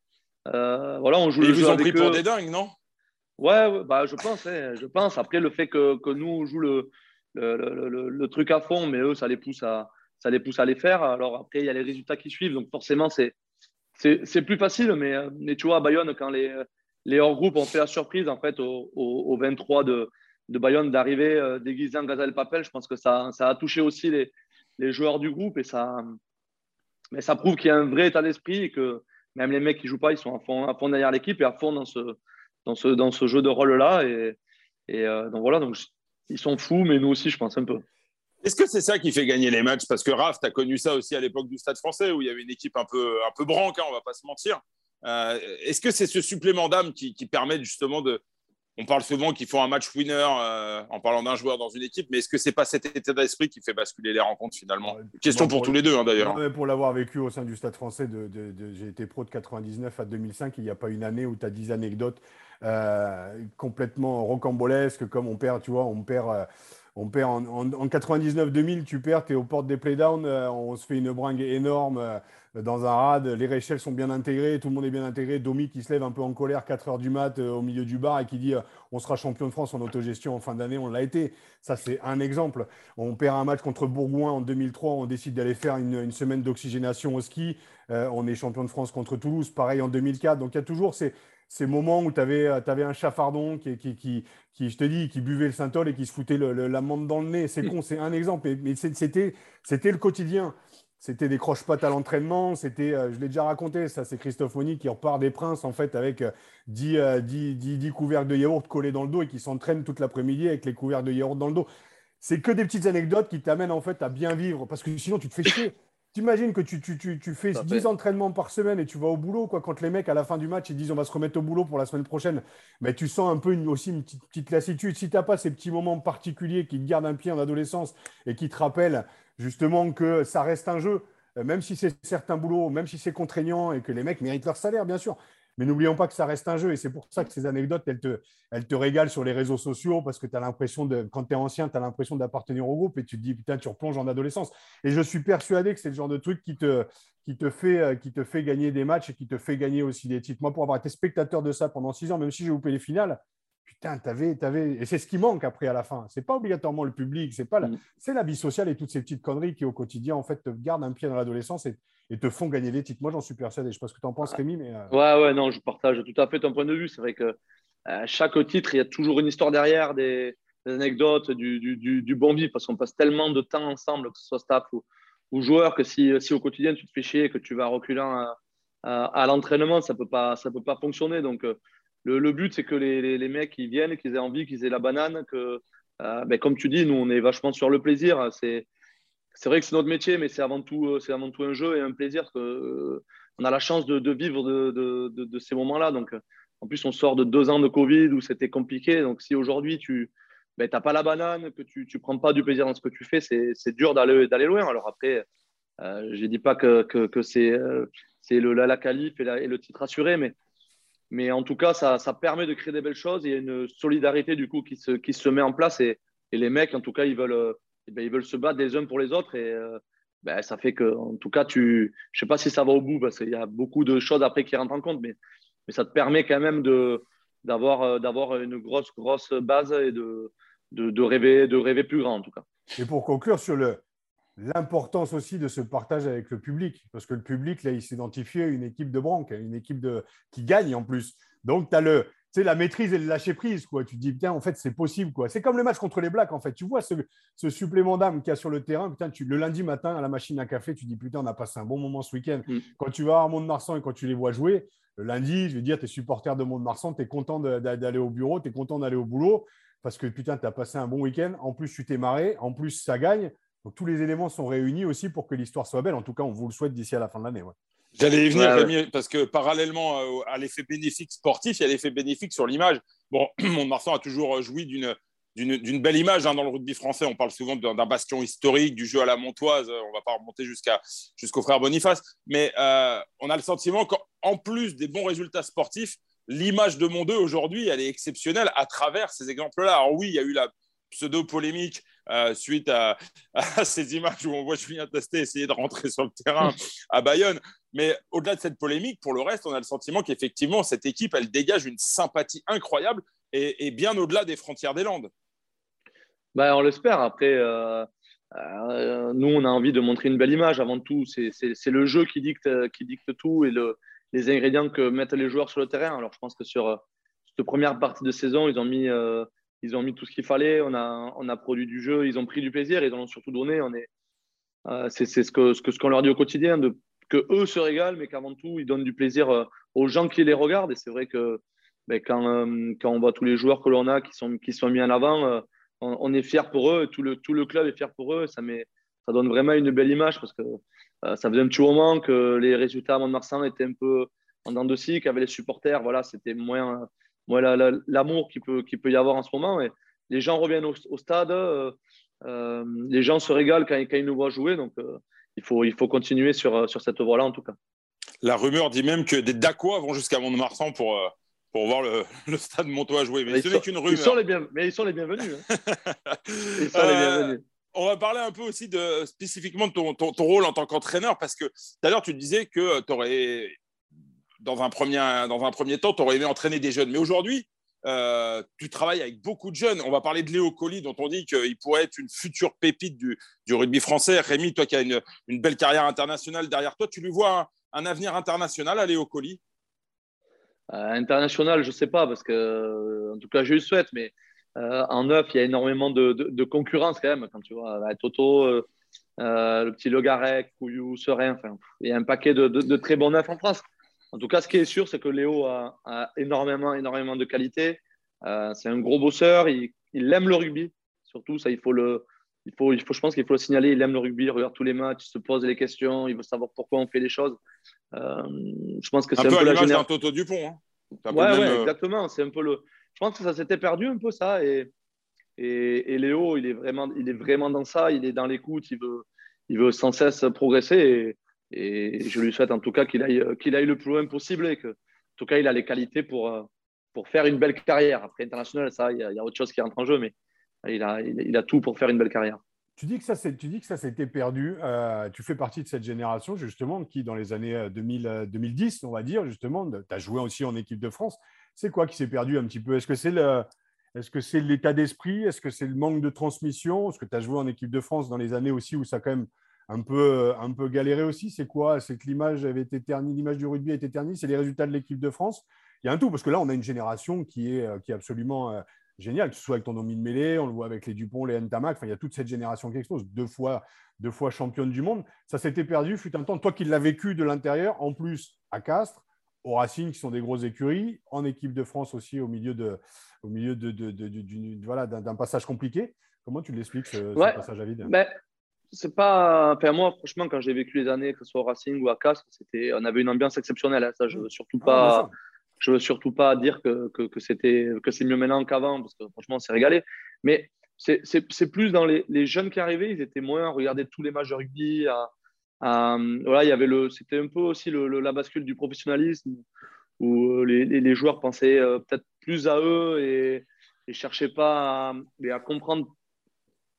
Euh, voilà, on joue Et ils vous ont pris pour des dingues, non? Ouais, bah, je pense. Hein, je pense. Après, le fait que, que nous, on joue le, le, le, le, truc à fond, mais eux, ça les pousse à, ça les pousse à les faire. Alors après, il y a les résultats qui suivent. Donc forcément, c'est, c'est, plus facile. Mais, mais tu vois, à Bayonne, quand les, les hors-groupes ont fait la surprise, en fait, au, au, au 23 de, de Bayonne d'arriver euh, déguisé en Gazelle Papel. Je pense que ça, ça a touché aussi les, les, joueurs du groupe et ça, mais ça prouve qu'il y a un vrai état d'esprit et que même les mecs qui jouent pas, ils sont à fond, à fond derrière l'équipe et à fond dans ce, dans ce, dans ce jeu de rôle-là. Et, et euh, donc voilà, donc, ils sont fous, mais nous aussi, je pense un peu. Est-ce que c'est ça qui fait gagner les matchs? Parce que Raph, tu as connu ça aussi à l'époque du Stade français où il y avait une équipe un peu, un peu branque, hein, on va pas se mentir. Euh, est-ce que c'est ce supplément d'âme qui, qui permet justement de, on parle souvent qu'il faut un match winner euh, en parlant d'un joueur dans une équipe, mais est-ce que c'est pas cet état d'esprit qui fait basculer les rencontres finalement Question pour, tous les deux hein, d'ailleurs. Pour l'avoir vécu au sein du Stade français, de, j'ai été pro de 99 à 2005, il n'y a pas une année où tu as 10 anecdotes euh, complètement rocambolesques, comme on perd, tu vois, on perd. Euh, on perd en, en, 99-2000, tu perds, tu es aux portes des playdowns, on se fait une bringue énorme dans un rad, les réchelles sont bien intégrées, tout le monde est bien intégré. Domi qui se lève un peu en colère 4 heures du mat euh, au milieu du bar et qui dit euh, on sera champion de France en autogestion en fin d'année, on l'a été. Ça, c'est un exemple. On perd un match contre Bourgoin en 2003, on décide d'aller faire une, semaine d'oxygénation au ski. Euh, on est champion de France contre Toulouse, pareil en 2004. Donc il y a toujours ces, ces moments où tu avais, avais, un chafardon qui, qui, qui, je te dis, qui buvait le Saint-Ol et qui se foutait menthe dans le nez. C'est con, c'est un exemple. Mais, c'était le quotidien. C'était des croche-pattes à l'entraînement. C'était, euh, je l'ai déjà raconté, ça, c'est Christophe Moni qui repart des Princes en fait avec 10, euh, 10, euh, couverts de yaourt collés dans le dos et qui s'entraîne toute l'après-midi avec les couverts de yaourt dans le dos. C'est que des petites anecdotes qui t'amènent en fait à bien vivre parce que sinon tu te fais chier. T'imagines que tu, tu, tu, tu fais 10 entraînements par semaine et tu vas au boulot, quoi, quand les mecs, à la fin du match, ils disent on va se remettre au boulot pour la semaine prochaine. Mais tu sens un peu aussi une petite, petite lassitude. Si tu n'as pas ces petits moments particuliers qui te gardent un pied en adolescence et qui te rappellent justement que ça reste un jeu, euh, même si c'est certains boulots, même si c'est contraignant et que les mecs méritent leur salaire, bien sûr. Mais n'oublions pas que ça reste un jeu et c'est pour ça que ces anecdotes, elles te, régalent sur les réseaux sociaux parce que tu as l'impression de, quand tu es ancien, tu as l'impression d'appartenir au groupe et tu te dis, putain, tu replonges en adolescence. Et je suis persuadé que c'est le genre de truc qui te, qui, te fait, euh, qui te fait gagner des matchs et qui te fait gagner aussi des titres. Moi, pour avoir été spectateur de ça pendant six ans, même si j'ai loupé les finales, putain, t'avais, t'avais, et c'est ce qui manque après à la fin. C'est pas obligatoirement le public, c'est pas, la... Mm. c'est la vie sociale et toutes ces petites conneries qui au quotidien en fait te gardent un pied dans l'adolescence et, te font gagner des titres. Moi, j'en suis persuadé. Je sais pas ce que tu en penses, Rémi, mais euh, ouais, ouais, non, je partage tout à fait ton point de vue. C'est vrai que euh, chaque titre, il y a toujours une histoire derrière, des, anecdotes, du, du, du, bon vivre, parce qu'on passe tellement de temps ensemble, que ce soit staff ou, ou joueur, que si, si, au quotidien tu te fais chier, que tu vas reculant à, à, l'entraînement, ça peut pas, ça peut pas fonctionner. Donc euh, le, but, c'est que les, les, mecs ils viennent, qu'ils aient envie, qu'ils aient la banane. Que, euh, ben, comme tu dis, nous, on est vachement sur le plaisir. C'est, vrai que c'est notre métier, mais c'est avant, tout, c'est avant tout un jeu et un plaisir. Que, on a la chance de, de vivre de, de, de, ces moments-là. Donc, en plus, on sort de deux ans de Covid où c'était compliqué. Donc, si aujourd'hui, tu n'as ben, pas la banane, que tu ne prends pas du plaisir dans ce que tu fais, c'est, dur d'aller, loin. Alors après, euh, je ne dis pas que, que, que c'est, c'est le, la, la qualif et, et, le titre assuré, mais mais en tout cas, ça, ça, permet de créer des belles choses. Il y a une solidarité du coup qui se, qui se met en place et, et les mecs, en tout cas, ils veulent, euh, eh ben, ils veulent se battre les uns pour les autres et euh, ben, ça fait que, en tout cas, tu, je sais pas si ça va au bout parce qu'il y a beaucoup de choses après qui rentrent en compte, mais, mais ça te permet quand même de d'avoir euh, d'avoir une grosse grosse base et de, de, de, rêver de rêver plus grand en tout cas. Et pour conclure sur le l'importance aussi de ce partage avec le public, parce que le public, là, il s'identifie à une équipe de branque, une équipe de, qui gagne en plus. Donc, tu as le, tu la maîtrise et le lâcher prise. Quoi. Tu te dis, putain, en fait, c'est possible. Quoi. C'est comme le match contre les Blacks, en fait. Tu vois ce, ce supplément d'âme qu'il y a sur le terrain. Putain, tu, le lundi matin, à la machine à café, tu dis, putain, on a passé un bon moment ce week-end. Mm. Quand tu vas à Mont-de-Marsan et quand tu les vois jouer, le lundi, je veux dire, tu es supporter de Mont-de-Marsan, tu es content d'aller au bureau, tu es content d'aller au boulot parce que, putain, tu as passé un bon week-end. En plus, tu t'es marré. En plus, ça gagne. Donc tous les éléments sont réunis aussi pour que l'histoire soit belle. En tout cas, on vous le souhaite d'ici à la fin de l'année. J'allais y venir, parce que parallèlement à l'effet bénéfique sportif, il y a l'effet bénéfique sur l'image. Bon, Mont-de-Marsan a toujours joui d'une d'une belle image hein, dans le rugby français. On parle souvent d'un bastion historique, du jeu à la montoise. On ne va pas remonter jusqu'à jusqu'au frère Boniface, mais euh, on a le sentiment qu'en plus des bons résultats sportifs, l'image de Mont 2 aujourd'hui, elle est exceptionnelle à travers ces exemples-là. Alors oui, il y a eu la pseudo-polémique euh, suite à, ces images où on voit Julien Testé essayer de rentrer sur le terrain à Bayonne. Mais au-delà de cette polémique, pour le reste, on a le sentiment qu'effectivement, cette équipe, elle dégage une sympathie incroyable et, bien au-delà des frontières des Landes. Ben, on l'espère. Après, euh, euh, nous, on a envie de montrer une belle image avant tout. C'est le jeu qui dicte, qui dicte tout et le, les ingrédients que mettent les joueurs sur le terrain. Alors, je pense que sur cette première partie de saison, ils ont mis ils ont mis tout ce qu'il fallait, on a, on a produit du jeu, ils ont pris du plaisir, ils en ont surtout donné. On est, euh, c'est, ce que ce que ce qu'on leur dit au quotidien, de, que eux se régalent, mais qu'avant tout ils donnent du plaisir euh, aux gens qui les regardent. Et c'est vrai que ben, quand, euh, quand on voit tous les joueurs que l'on a qui sont qui sont mis en avant, on, est fier pour eux, tout le tout le club est fier pour eux. Ça met, ça donne vraiment une belle image parce que ça faisait un petit moment que les résultats à Mont-de-Marsan étaient un peu en dents de scie, qu'avec les supporters, voilà, c'était moins l'amour qu'il peut, qui peut y avoir en ce moment. Et les gens reviennent au, stade, euh, euh, les gens se régalent quand, quand, ils nous voient jouer. Donc, euh, il, faut, il faut continuer sur, sur cette voie-là, en tout cas. La rumeur dit même que des Dacois vont jusqu'à Mont-de-Marsan pour, pour voir le, le stade Montois jouer. Mais, ce n'est qu'une rumeur. Ils sont les bien, mais ils sont les bienvenus. Hein. ils sont les bienvenus. On va parler un peu aussi de, spécifiquement de ton, ton, ton rôle en tant qu'entraîneur, parce que tout à l'heure, tu disais que tu aurais dans un premier, dans un premier temps, tu aurais aimé entraîner des jeunes. Mais aujourd'hui, euh, tu travailles avec beaucoup de jeunes. On va parler de Léo Colli, dont on dit qu'il pourrait être une future pépite du, du, rugby français. Rémi, toi qui as une, une, belle carrière internationale derrière toi, tu lui vois un, avenir international à Léo Colli? Euh, International, je ne sais pas, parce que, en tout cas, je le souhaite, mais euh, en neuf, il y a énormément de, de, concurrence quand même. Quand tu vois Toto, euh, le petit Logarec, Couillou, Serein, enfin, il y a un paquet de, de très bons neufs en France. En tout cas, ce qui est sûr, c'est que Léo a, énormément, énormément de qualité. Euh, c'est un gros bosseur. Il, aime le rugby. Surtout, ça, il faut le, il faut, il faut, je pense qu'il faut le signaler. Il aime le rugby. Il regarde tous les matchs. Il se pose les questions. Il veut savoir pourquoi on fait les choses. Euh, je pense que c'est un, peu, peu l'image d'un Toto Dupont. Hein. Ouais, ouais, euh, exactement. C'est un peu le. Je pense que ça s'était perdu un peu ça. Et, et, et, Léo, il est vraiment, il est vraiment dans ça. Il est dans l'écoute. Il veut, il veut sans cesse progresser. Et, et je lui souhaite en tout cas qu'il aille, qu'il aille le plus loin possible et que, en tout cas, il a les qualités pour, pour faire une belle carrière. Après, international, ça, il y, a, autre chose qui rentre en jeu, mais il a, il, a tout pour faire une belle carrière. Tu dis que ça, tu dis que ça s'était perdu. Euh, tu fais partie de cette génération, justement, qui, dans les années 2000, 2010, on va dire, justement, tu as joué aussi en équipe de France. C'est quoi qui s'est perdu un petit peu? Est-ce que c'est le. Est-ce que c'est l'état d'esprit? Est-ce que c'est le manque de transmission? Est-ce que tu as joué en équipe de France dans les années aussi où ça a quand même un peu, euh, un peu galéré aussi. C'est quoi? C'est que l'image avait été ternie, l'image du rugby a été ternie. C'est les résultats de l'équipe de France. Il y a un tout, parce que là, on a une génération qui est, euh, qui est absolument euh, géniale, que ce soit avec ton nom de mêlée, on le voit avec les Dupont, les Ntamak. Enfin, il y a toute cette génération qui explose. Deux fois, deux fois championne du monde. Ça s'était perdu, fut un temps. Toi qui l'as vécu de l'intérieur, en plus à Castres, au Racing, qui sont des grosses écuries, en équipe de France aussi, au milieu de, au milieu de, voilà, d'un passage compliqué. Comment tu l'expliques, ce, passage à vide? Ben, c'est pas. Enfin, moi, franchement, quand j'ai vécu les années, que ce soit au Racing ou à Castres, c'était, on avait une ambiance exceptionnelle. Hein. Ça, je veux surtout ah, pas. je veux surtout pas dire que, que, que c'était que c'est mieux maintenant qu'avant, parce que franchement, c'est régalé. Mais c'est plus dans les, les, jeunes qui arrivaient, ils étaient moins à regarder tous les matchs de rugby. À, voilà, il y avait le, c'était un peu aussi le, la bascule du professionnalisme où euh, les, les, joueurs pensaient euh, peut-être plus à eux et, ne cherchaient pas à, à, comprendre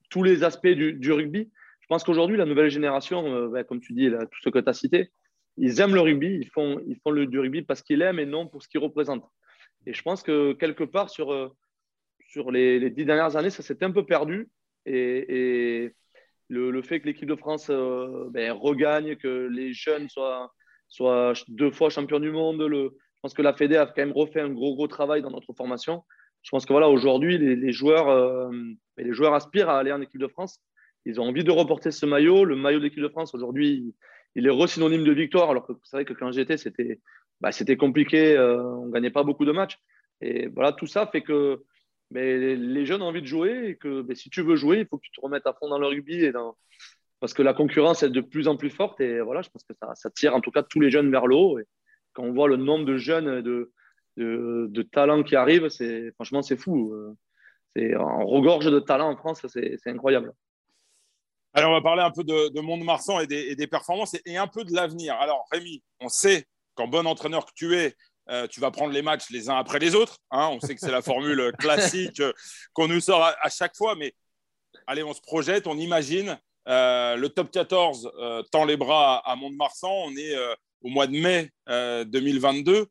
tous les aspects du, du rugby. Je pense qu'aujourd'hui, la nouvelle génération, euh, ben, comme tu dis, là, tout ce que tu as cité, ils aiment le rugby, ils font, le, du rugby parce qu'ils l'aiment et non pour ce qu'il représente. Et je pense que quelque part, sur, sur les, dix dernières années, ça s'est un peu perdu. Et, le, fait que l'équipe de France euh, ben, regagne, que les jeunes soient, deux fois champions du monde, je pense que la Fédé a quand même refait un gros, gros travail dans notre formation. Je pense que voilà, aujourd'hui, les, euh, les joueurs aspirent à aller en équipe de France. Ils ont envie de reporter ce maillot. Le maillot de l'équipe de France, aujourd'hui, il est re-synonyme de victoire. Alors que c'est vrai que quand j'étais, c'était bah, compliqué. Euh, on ne gagnait pas beaucoup de matchs. Et voilà, tout ça fait que mais les jeunes ont envie de jouer et que si tu veux jouer, il faut que tu te remettes à fond dans le rugby et dans... parce que la concurrence est de plus en plus forte et voilà, je pense que ça, ça tire en tout cas tous les jeunes vers le haut. Et quand on voit le nombre de jeunes de, de, talents qui arrivent, franchement c'est fou. C'est en regorge de talents en France, c'est incroyable. Alors on va parler un peu de, de Mont-de-Marsan et des, et des performances et, et un peu de l'avenir. Alors Rémi, on sait qu'en bon entraîneur que tu es, euh, tu vas prendre les matchs les uns après les autres. Hein. On sait que c'est la formule classique euh, qu'on nous sort à, chaque fois, mais allez, on se projette, on imagine. Euh, le top 14 tend les bras à, Mont-de-Marsan. On est au mois de mai 2022.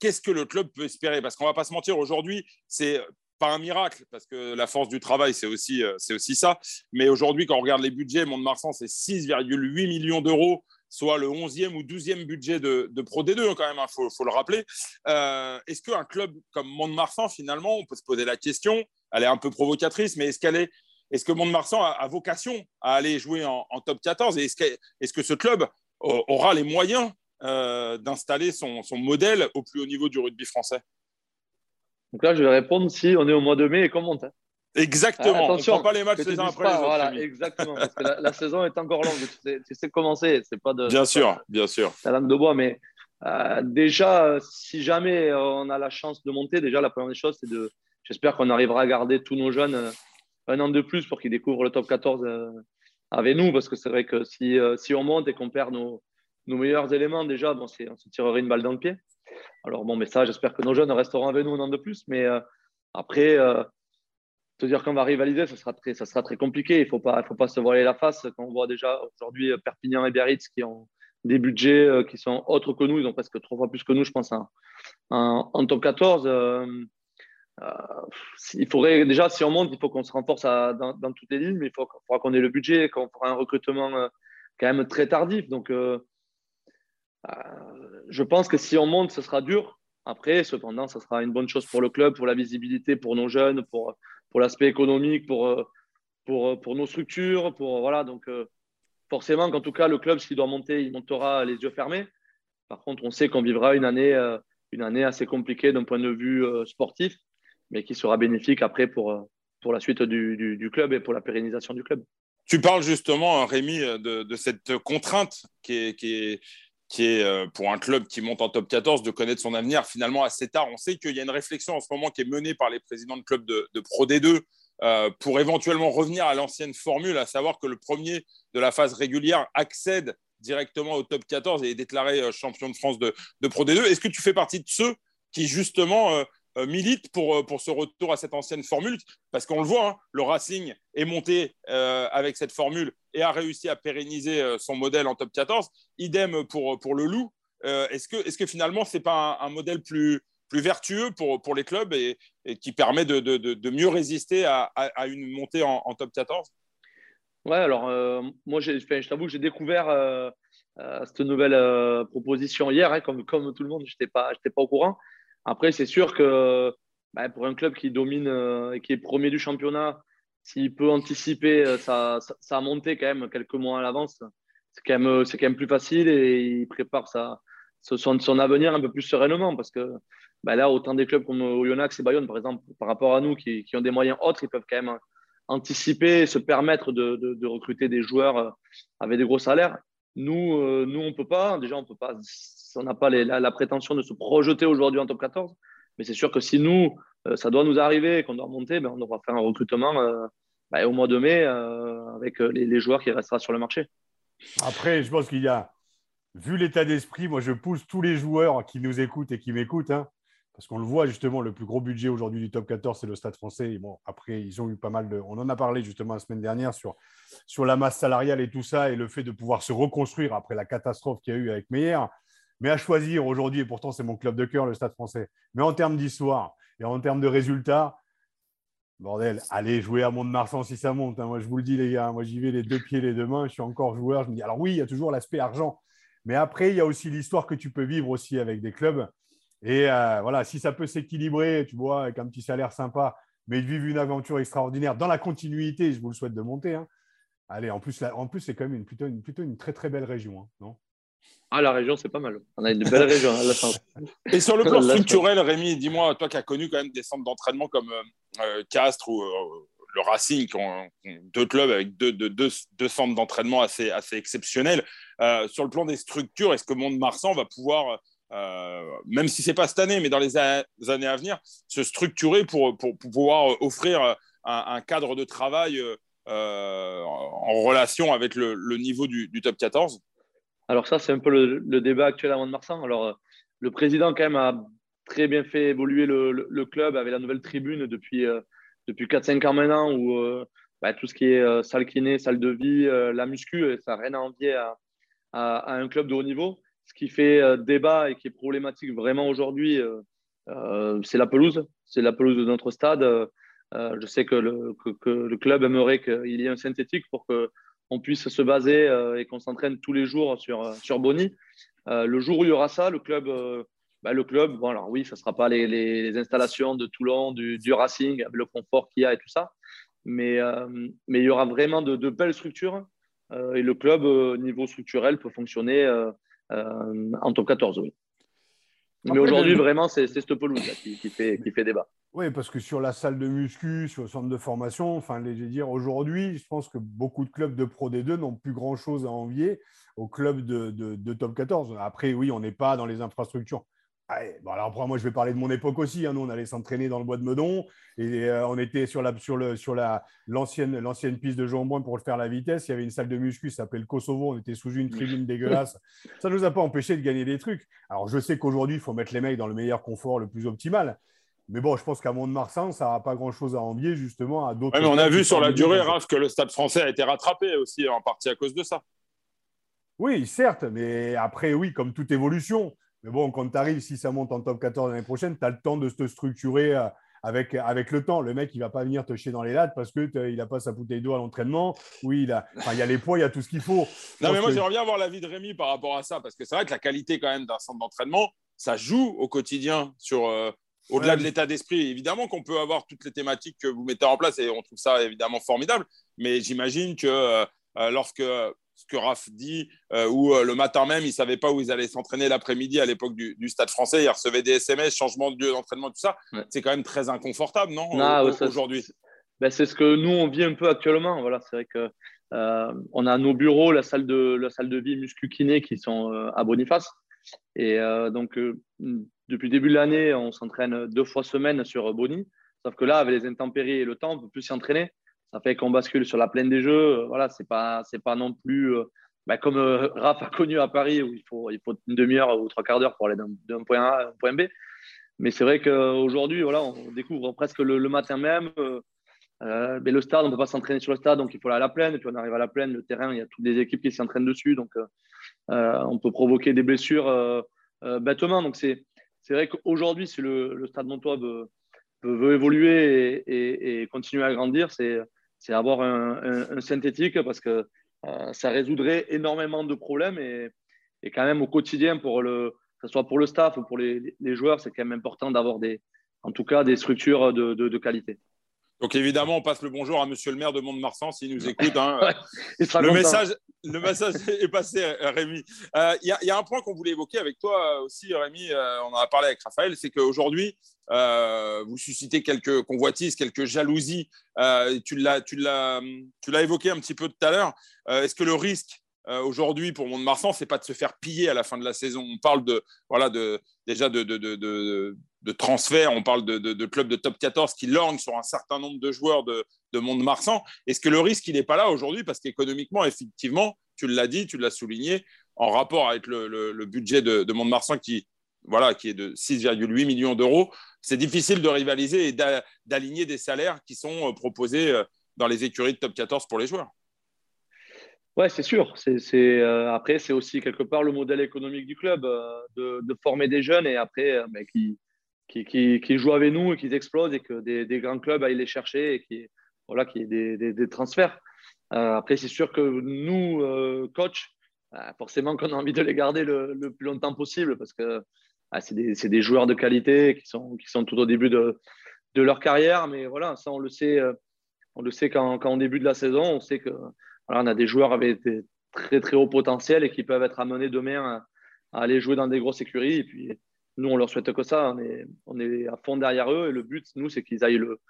Qu'est-ce que le club peut espérer? Parce qu'on ne va pas se mentir, aujourd'hui, c'est pas un miracle, parce que la force du travail, c'est aussi, c'est aussi ça. Mais aujourd'hui, quand on regarde les budgets, Mont-de-Marsan, c'est 6,8 millions d'euros soit le 11e ou 12e budget de, Pro D2, hein, quand même, il hein, faut, le rappeler. Euh, est-ce qu'un club comme Mont-de-Marsan, finalement, on peut se poser la question, elle est un peu provocatrice, mais est-ce qu'elle est, est-ce que Mont-de-Marsan a, vocation à aller jouer en, top 14 Et est-ce que, est que, ce club aura les moyens euh, d'installer son, modèle au plus haut niveau du rugby français? Donc là, je vais répondre si on est au mois de mai et qu'on monte. Hein. Exactement. attention, on prend pas les matchs les uns après les autres. Voilà, exactement. Parce que la, saison est encore longue. Tu sais, comment c'est. C'est pas de. Bien sûr, bien sûr. La langue de bois, mais euh, déjà, si jamais on a la chance de monter, déjà la première des choses, c'est de. J'espère qu'on arrivera à garder tous nos jeunes euh, un an de plus pour qu'ils découvrent le top 14 euh, avec nous, parce que c'est vrai que si, si on monte et qu'on perd nos, nos meilleurs éléments, déjà, bon, on se tirerait une balle dans le pied. Alors bon, mais ça, j'espère que nos jeunes resteront avec nous un an de plus. Mais après, te dire qu'on va rivaliser, ça sera très, ça sera très compliqué. Il ne faut pas, faut pas se voiler la face. Quand on voit déjà aujourd'hui Perpignan et Biarritz qui ont des budgets euh, qui sont autres que nous, ils ont presque trois fois plus que nous, je pense, en, top 14. Euh, euh, il faudrait déjà, si on monte, il faut qu'on se renforce dans, toutes les lignes, mais il faut, faudra qu'on ait le budget, qu'on fera un recrutement quand même très tardif. Donc, je pense que si on monte, ce sera dur. Après, cependant, ça sera une bonne chose pour le club, pour la visibilité, pour nos jeunes, pour, pour l'aspect économique, pour, euh, pour, euh, pour nos structures. Pour, voilà, donc, euh, forcément qu'en tout cas, le club, s'il doit monter, il montera les yeux fermés. Par contre, on sait qu'on vivra une année, une année assez compliquée d'un point de vue sportif, mais qui sera bénéfique après pour, pour la suite du, du, club et pour la pérennisation du club. Tu parles justement, Rémi, de, de cette contrainte qui est, qui est euh, pour un club qui monte en top 14 de connaître son avenir finalement assez tard. On sait qu'il y a une réflexion en ce moment qui est menée par les présidents de clubs de, Pro D2 euh, pour éventuellement revenir à l'ancienne formule, à savoir que le premier de la phase régulière accède directement au top 14 et est déclaré euh, champion de France de, Pro D2. Est-ce que tu fais partie de ceux qui justement euh, milite pour, euh, pour ce retour à cette ancienne formule, parce qu'on le voit, hein, le Racing est monté euh, avec cette formule et a réussi à pérenniser son modèle en top 14. Idem pour, pour le Loup. est-ce, que, est-ce que finalement, ce n'est pas un, modèle plus, plus vertueux pour, pour les clubs et, qui permet de, de, mieux résister à, à, une montée en, top 14 Ouais, alors moi, j'ai, je t'avoue que j'ai découvert cette nouvelle proposition hier, hein, comme, comme tout le monde, je n'étais pas, pas au courant. Après, c'est sûr que bah, pour un club qui domine euh, et qui est premier du championnat, s'il peut anticiper euh, sa, sa, montée quand même quelques mois à l'avance, c'est quand, même, quand même plus facile et il prépare son, son, avenir un peu plus sereinement parce que bah là, autant des clubs comme Oyonnax et Bayonne, par exemple, par rapport à nous qui, ont des moyens autres, ils peuvent quand même anticiper et se permettre de, recruter des joueurs euh, avec des gros salaires. Nous, euh, nous on ne peut pas. Déjà, on peut pas. On n'a pas la, la, prétention de se projeter aujourd'hui en top 14. Mais c'est sûr que si nous, euh, ça doit nous arriver, qu'on doit monter, ben, on devra faire un recrutement euh, ben, au mois de mai euh, avec les, joueurs qui resteront sur le marché. Après, je pense qu'il y a, vu l'état d'esprit, moi je pousse tous les joueurs qui nous écoutent et qui m'écoutent, hein, parce qu'on le voit justement, le plus gros budget aujourd'hui du top 14, c'est le Stade français. Bon, après, ils ont eu pas mal de. On en a parlé justement la semaine dernière sur, sur la masse salariale et tout ça, et le fait de pouvoir se reconstruire après la catastrophe qu'il y a eu avec Meyer. Mais à choisir aujourd'hui, et pourtant c'est mon club de cœur, le Stade français, mais en termes d'histoire et en termes de résultats, bordel, allez jouer à Mont-de-Marsan si ça monte. Hein. Moi, je vous le dis, les gars, moi j'y vais les deux pieds, les deux mains, je suis encore joueur. Je me dis, alors oui, il y a toujours l'aspect argent, mais après, il y a aussi l'histoire que tu peux vivre aussi avec des clubs. Et euh, voilà, si ça peut s'équilibrer, tu vois, avec un petit salaire sympa, mais vivre une aventure extraordinaire dans la continuité, je vous le souhaite de monter. Hein. Allez, en plus, en plus c'est quand même une, plutôt, une, très très belle région, hein, non? Ah, la région, c'est pas mal. On a une belle région. Hein, Et sur le plan structurel, Rémi, dis-moi, toi qui as connu quand même des centres d'entraînement comme euh, Castres ou euh, le Racing, qui ont, deux clubs avec deux, deux, deux, deux centres d'entraînement assez, assez exceptionnels, euh, sur le plan des structures, est-ce que Mont-de-Marsan va pouvoir euh, même si c'est pas cette année, mais dans les a années à venir, se structurer pour, pour, pour pouvoir offrir un, un, cadre de travail euh, en relation avec le, le niveau du, du, top 14 Alors ça, c'est un peu le, débat actuel à Mont-de-Marsan. Alors, le président, quand même, a très bien fait évoluer le, club avec la nouvelle tribune depuis, euh, depuis 4-5 ans maintenant, où euh, bah, tout ce qui est euh, salle kiné, salle de vie, la muscu, ça n'a rien à envier à, un club de haut niveau ce qui fait débat et qui est problématique vraiment aujourd'hui, c'est la pelouse. C'est la pelouse de notre stade. je sais que le, que, que le club aimerait qu'il y ait un synthétique pour qu'on puisse se baser et qu'on s'entraîne tous les jours sur, sur Bonny. le jour où il y aura ça, le club, bah, le club bon, alors oui, ça ne sera pas les, installations de Toulon, du, Racing, le confort qu'il y a et tout ça, mais, il y aura vraiment de, de belles structures et le club, niveau structurel, peut fonctionner euh, en top 14, oui. Mais aujourd'hui, vraiment, c'est cette pelouse là, qui, qui, fait, qui fait débat. Oui, parce que sur la salle de muscu, sur le centre de formation, enfin, les, je dire, aujourd'hui, je pense que beaucoup de clubs de Pro D2 n'ont plus grand-chose à envier aux clubs de, de, de, top 14. Après, oui, on n'est pas dans les infrastructures bon, alors après, moi, je vais parler de mon époque aussi. Hein. Nous, on allait s'entraîner dans le bois de Meudon et euh, on était sur la sur le sur la l'ancienne l'ancienne piste de Jambon pour faire la vitesse. Il y avait une salle de muscu, ça s'appelait le Kosovo. On était sous une tribune dégueulasse. Ça nous a pas empêché de gagner des trucs. Alors, je sais qu'aujourd'hui, il faut mettre les mecs dans le meilleur confort, le plus optimal. Mais bon, je pense qu'à Mont-de-Marsan, ça n'a pas grand-chose à envier justement à d'autres. Ouais, mais on a vu sur la durée, Raph, que le Stade français a été rattrapé aussi en partie à cause de ça. Oui, certes, mais après, oui, comme toute évolution, mais bon, quand tu arrives, si ça monte en top 14 l'année prochaine, tu as le temps de te structurer euh, avec, avec le temps. Le mec, il ne va pas venir te chier dans les lattes parce qu'il n'a pas sa bouteille d'eau à l'entraînement. Oui, il, a, enfin, il y a les poids, il y a tout ce qu'il faut. Non, mais moi, que... j'aimerais bien avoir l'avis de Rémi par rapport à ça parce que c'est vrai que la qualité quand même d'un centre d'entraînement, ça joue au quotidien sur. Euh, au-delà ouais. de l'état d'esprit, évidemment qu'on peut avoir toutes les thématiques que vous mettez en place et on trouve ça évidemment formidable. Mais j'imagine que euh, lorsque ce que Raph dit, euh, où euh, le matin même, ils ne savaient pas où ils allaient s'entraîner l'après-midi à l'époque du, du, Stade français. Ils recevaient des SMS, changement de lieu d'entraînement, tout ça. Ouais. C'est quand même très inconfortable, non, non aujourd'hui? ben, C'est ce que nous, on vit un peu actuellement. Voilà, c'est vrai que euh, on a nos bureaux, la salle de, la salle de vie muscu-kiné qui sont euh, à Boniface. Et donc, depuis le début de l'année, on s'entraîne deux fois semaine sur Boni. Sauf que là, avec les intempéries et le temps, on ne peut plus s'y entraîner ça fait qu'on bascule sur la plaine des jeux. Voilà, c'est pas, c'est pas non plus euh, bah, comme euh, Raph a connu à Paris où il faut, il faut une demi-heure ou trois quarts d'heure pour aller d'un point A à un point B. Mais c'est vrai qu'aujourd'hui, voilà, on découvre presque le, matin même. Euh, mais le stade, on ne peut pas s'entraîner sur le stade, donc il faut aller à la plaine. Et puis on arrive à la plaine, le terrain, il y a toutes les équipes qui s'entraînent dessus, donc on peut provoquer des blessures bêtement. Donc c'est, vrai qu'aujourd'hui, si le, stade Montois veut, évoluer et, continuer à grandir, c'est c'est avoir un, synthétique parce que euh, ça résoudrait énormément de problèmes et, quand même au quotidien, pour le, que ce soit pour le staff ou pour les, joueurs, c'est quand même important d'avoir des, en tout cas des structures de, qualité. Donc évidemment, on passe le bonjour à Monsieur le maire de Mont-de-Marsan s'il nous écoute. Hein. le, message, Le message est passé, Rémi. Il y, y, a un point qu'on voulait évoquer avec toi aussi, Rémi. on en a parlé avec Raphaël. C'est qu'aujourd'hui, vous suscitez quelques convoitises, quelques jalousies. tu l'as évoqué un petit peu tout à l'heure. Est-ce que le risque euh, aujourd'hui pour Mont-de-Marsan, c'est pas de se faire piller à la fin de la saison? On parle de, voilà, de, déjà de, de, de, de transfert, on parle de, clubs de top 14 qui lorgnent sur un certain nombre de joueurs de, Mont-de-Marsan. Est-ce que le risque, il n'est pas là aujourd'hui? Parce qu'économiquement, effectivement, tu l'as dit, tu l'as souligné, en rapport avec le, budget de, Mont-de-Marsan qui, voilà, qui est de 6,8 millions d'euros, c'est difficile de rivaliser et d'aligner des salaires qui sont euh, proposés euh, dans les écuries de top 14 pour les joueurs. Ouais, c'est sûr. C'est, euh, après, c'est aussi quelque part le modèle économique du club de, former des jeunes et après euh, qui, qui, qui, jouent avec nous et qui explosent et que des, grands clubs aillent les chercher et qui voilà, qui des, transferts. après, c'est sûr que nous, coach, forcément qu'on a envie de les garder le, plus longtemps possible parce que ah, c'est des, joueurs de qualité qui sont, qui sont tout au début de, leur carrière. Mais voilà, ça, on le sait, on le sait quand, quand, au début de la saison, on sait que on a des joueurs avec des très très haut potentiel et qui peuvent être amenés demain à, aller jouer dans des grosses écuries. Et puis, nous, on leur souhaite que ça. On est, on est à fond derrière eux. Et le but, nous, c'est qu'ils aillent le,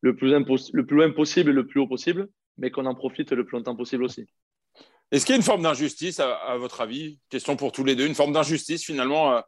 le, plus le plus loin possible et le plus haut possible, mais qu'on en profite le plus longtemps possible aussi. Est-ce qu'il y a une forme d'injustice, à, votre avis? Question pour tous les deux. Une forme d'injustice, finalement, euh,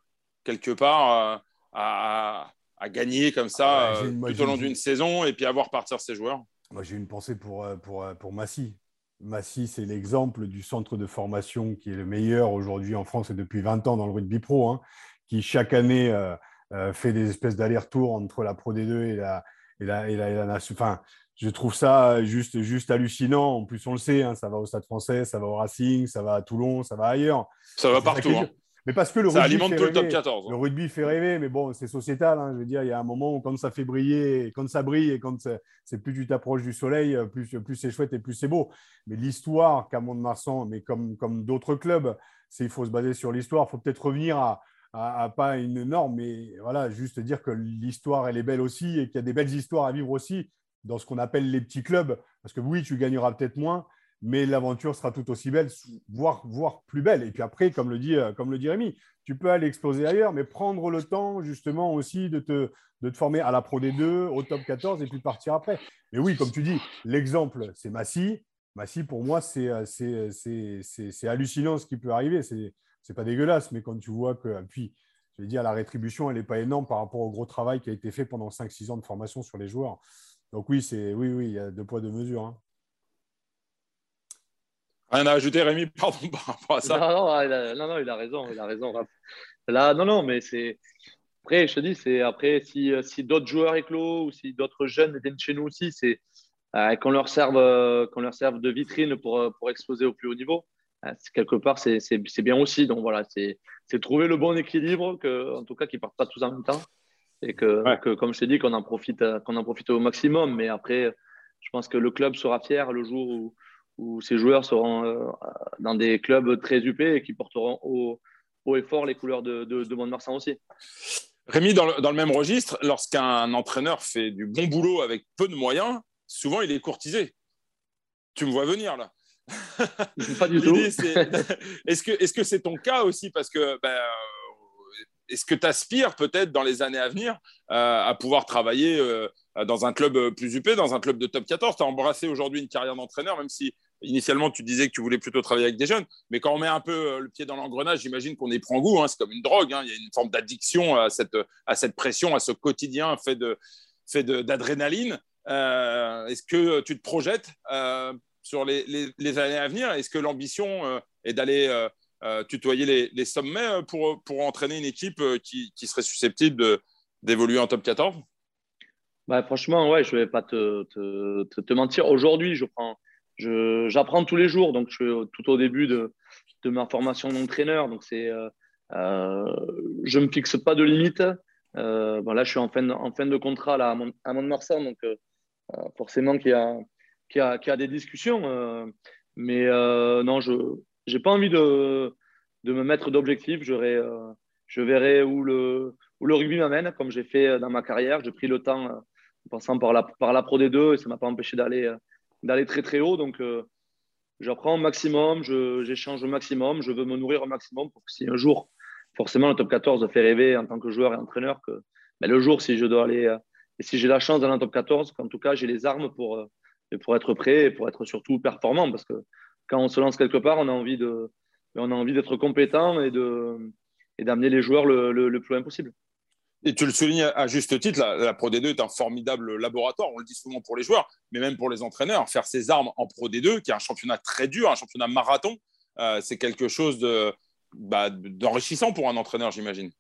quelque part, euh, à, à, gagner comme ça ah euh, tout au long d'une saison et puis à voir partir ses joueurs? Moi, j'ai une pensée pour, pour, pour Massy. Massy, c'est l'exemple du centre de formation qui est le meilleur aujourd'hui en France et depuis 20 ans dans le rugby pro, hein, qui chaque année euh, euh, fait des espèces d'allers-retours entre la Pro D2 et la, et la, et la, Enfin, je trouve ça juste, juste hallucinant. En plus, on le sait, hein, ça va au Stade français, ça va au Racing, ça va à Toulon, ça va ailleurs. Ça va partout. Mais parce que le ça rugby alimente tout le top 14. Hein. Le rugby fait rêver, mais bon, c'est sociétal. Hein. je veux dire, il y a un moment où quand ça fait briller, quand ça brille et quand c'est plus tu t'approches du soleil, plus, plus c'est chouette et plus c'est beau. Mais l'histoire qu'a Mont-de-Marsan, mais comme, comme d'autres clubs, il faut se baser sur l'histoire. Il faut peut-être revenir à, à, pas une norme, mais voilà, juste dire que l'histoire, elle est belle aussi et qu'il y a des belles histoires à vivre aussi dans ce qu'on appelle les petits clubs. Parce que oui, tu gagneras peut-être moins, mais l'aventure sera tout aussi belle, voire, voire plus belle. Et puis après, comme le dit, euh, comme le dit Rémi, tu peux aller exploser ailleurs, mais prendre le temps justement aussi de te, de te former à la Pro D2, au top 14 et puis partir après. Mais oui, comme tu dis, l'exemple, c'est Massy. Massy, pour moi, c'est hallucinant ce qui peut arriver. Ce n'est pas dégueulasse, mais quand tu vois que, puis, je vais dire, la rétribution, elle n'est pas énorme par rapport au gros travail qui a été fait pendant 5-6 ans de formation sur les joueurs. Donc oui, oui, oui, il y a deux poids, deux mesures. Hein. Rien à ajouter, Rémi, pardon par rapport à ça? Non, non, il a, non, non, il a raison, il a raison. Là, non, non, mais c'est. Après, je te dis, c'est après, si, si d'autres joueurs éclos ou si d'autres jeunes viennent chez nous aussi, c'est euh, qu'on leur, serve, euh, qu'on leur serve de vitrine pour, euh, pour exposer au plus haut niveau. Quelque part, c'est, bien aussi. Donc voilà, c'est, trouver le bon équilibre, que, en tout cas, qu'ils ne partent pas tous en même temps. Et que, que comme je t'ai dit, qu'on en, profite, qu'on en profite au maximum. Mais après, je pense que le club sera fier le jour où, où ces joueurs seront euh, dans des clubs très UP et qui porteront haut, haut et fort les couleurs de, de, de Mont-de-Marsan aussi. Rémi, dans le, dans le, même registre, lorsqu'un entraîneur fait du bon boulot avec peu de moyens, souvent il est courtisé. Tu me vois venir là. Pas du tout. Est-ce que c'est -ce c'est ton cas aussi? Parce que ben, est-ce que tu aspires peut-être dans les années à venir euh, à pouvoir travailler euh, dans un club plus UP, dans un club de top 14 Tu as embrassé aujourd'hui une carrière d'entraîneur, même si initialement tu disais que tu voulais plutôt travailler avec des jeunes. Mais quand on met un peu euh, le pied dans l'engrenage, j'imagine qu'on y prend goût. Hein, c'est comme une drogue. Hein. il y a une forme d'addiction à cette, à cette pression, à ce quotidien fait d'adrénaline. De, Est-ce que tu te projettes sur les, années à venir Est-ce que l'ambition est d'aller euh, tutoyer les, sommets euh, pour, entraîner une équipe euh, qui, serait susceptible d'évoluer en top 14 bah, Franchement, ouais, je ne vais pas te, mentir. Aujourd'hui, j'apprends tous les jours. Donc, je suis tout au début de, ma formation d'entraîneur. Donc, je ne me fixe pas de limite. Euh, là, je suis en fin de, en fin de contrat là, à Mont-de-Marsan. Donc, forcément, qu'il y, a, qu'il y, a, qu'il y a des discussions. mais non, je j'ai pas envie de, de me mettre d'objectifs. Je, euh, je verrai où le, où le rugby m'amène, comme j'ai fait dans ma carrière. J'ai pris le temps euh, en passant par la, par la Pro D2 et ça ne m'a pas empêché d'aller, euh, d'aller très très haut. Donc, j'apprends au maximum, j'échange au maximum, je veux me nourrir au maximum pour que si un jour, forcément, le top 14 fait rêver en tant que joueur et entraîneur, que ben, le jour, si je dois aller, euh, et si j'ai la chance d'aller en top 14, qu'en tout cas, j'ai les armes pour, euh, pour être prêt et pour être surtout performant. Parce que quand on se lance quelque part, on a envie de, on a envie d'être compétent et de et d'amener les joueurs le, le, plus loin possible. Et tu le soulignes à juste titre, la, Pro D2 est un formidable laboratoire, on le dit souvent pour les joueurs, mais même pour les entraîneurs. Faire ses armes en Pro D2, qui est un championnat très dur, un championnat marathon, euh, c'est quelque chose de, bah, d'enrichissant pour un entraîneur, j'imagine.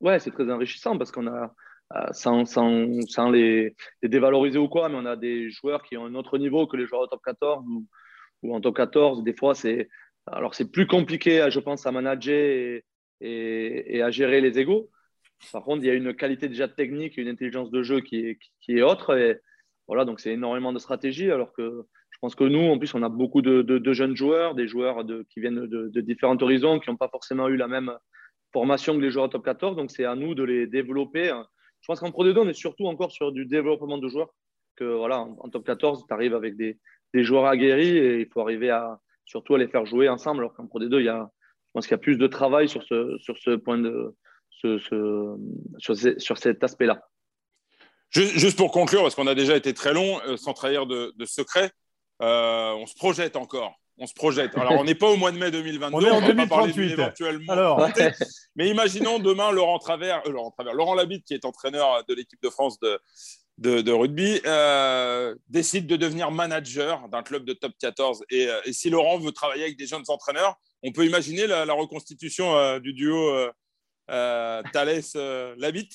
Ouais, c'est très enrichissant parce qu'on a, sans, sans, les, dévaloriser ou quoi, mais on a des joueurs qui ont un autre niveau que les joueurs au top 14 ou, en top 14. Des fois, c'est alors c'est plus compliqué, je pense, à manager et, à gérer les égaux. Par contre, il y a une qualité déjà technique et une intelligence de jeu qui est, qui est autre. Et voilà, donc c'est énormément de stratégie. Alors que je pense que nous, en plus, on a beaucoup de, de, jeunes joueurs, des joueurs de, qui viennent de, de différents horizons, qui n'ont pas forcément eu la même formation que les joueurs top 14. Donc c'est à nous de les développer. Je pense qu'en Pro D2, on est surtout encore sur du développement de joueurs. Que voilà, en, top 14, tu arrives avec des, des joueurs aguerris et il faut arriver à surtout à les faire jouer ensemble. Alors qu'en Pro D2, il y a, je pense qu'il y a plus de travail sur ce, sur ce point de, ce, sur, sur, cet aspect-là. Juste pour conclure, parce qu'on a déjà été très long, euh, sans trahir de, de secret, euh, on se projette encore. On se projette. Alors, on n'est pas au mois de mai 2022. On est en 2038. Alors. Mais imaginons demain Laurent Travers, euh, Laurent Travers, Laurent Labitte, qui est entraîneur de l'équipe de France de, de, rugby, décide de devenir manager d'un club de top 14. Et, et, si Laurent veut travailler avec des jeunes entraîneurs, on peut imaginer la, reconstitution euh, du duo euh, euh, Thalès-Labitte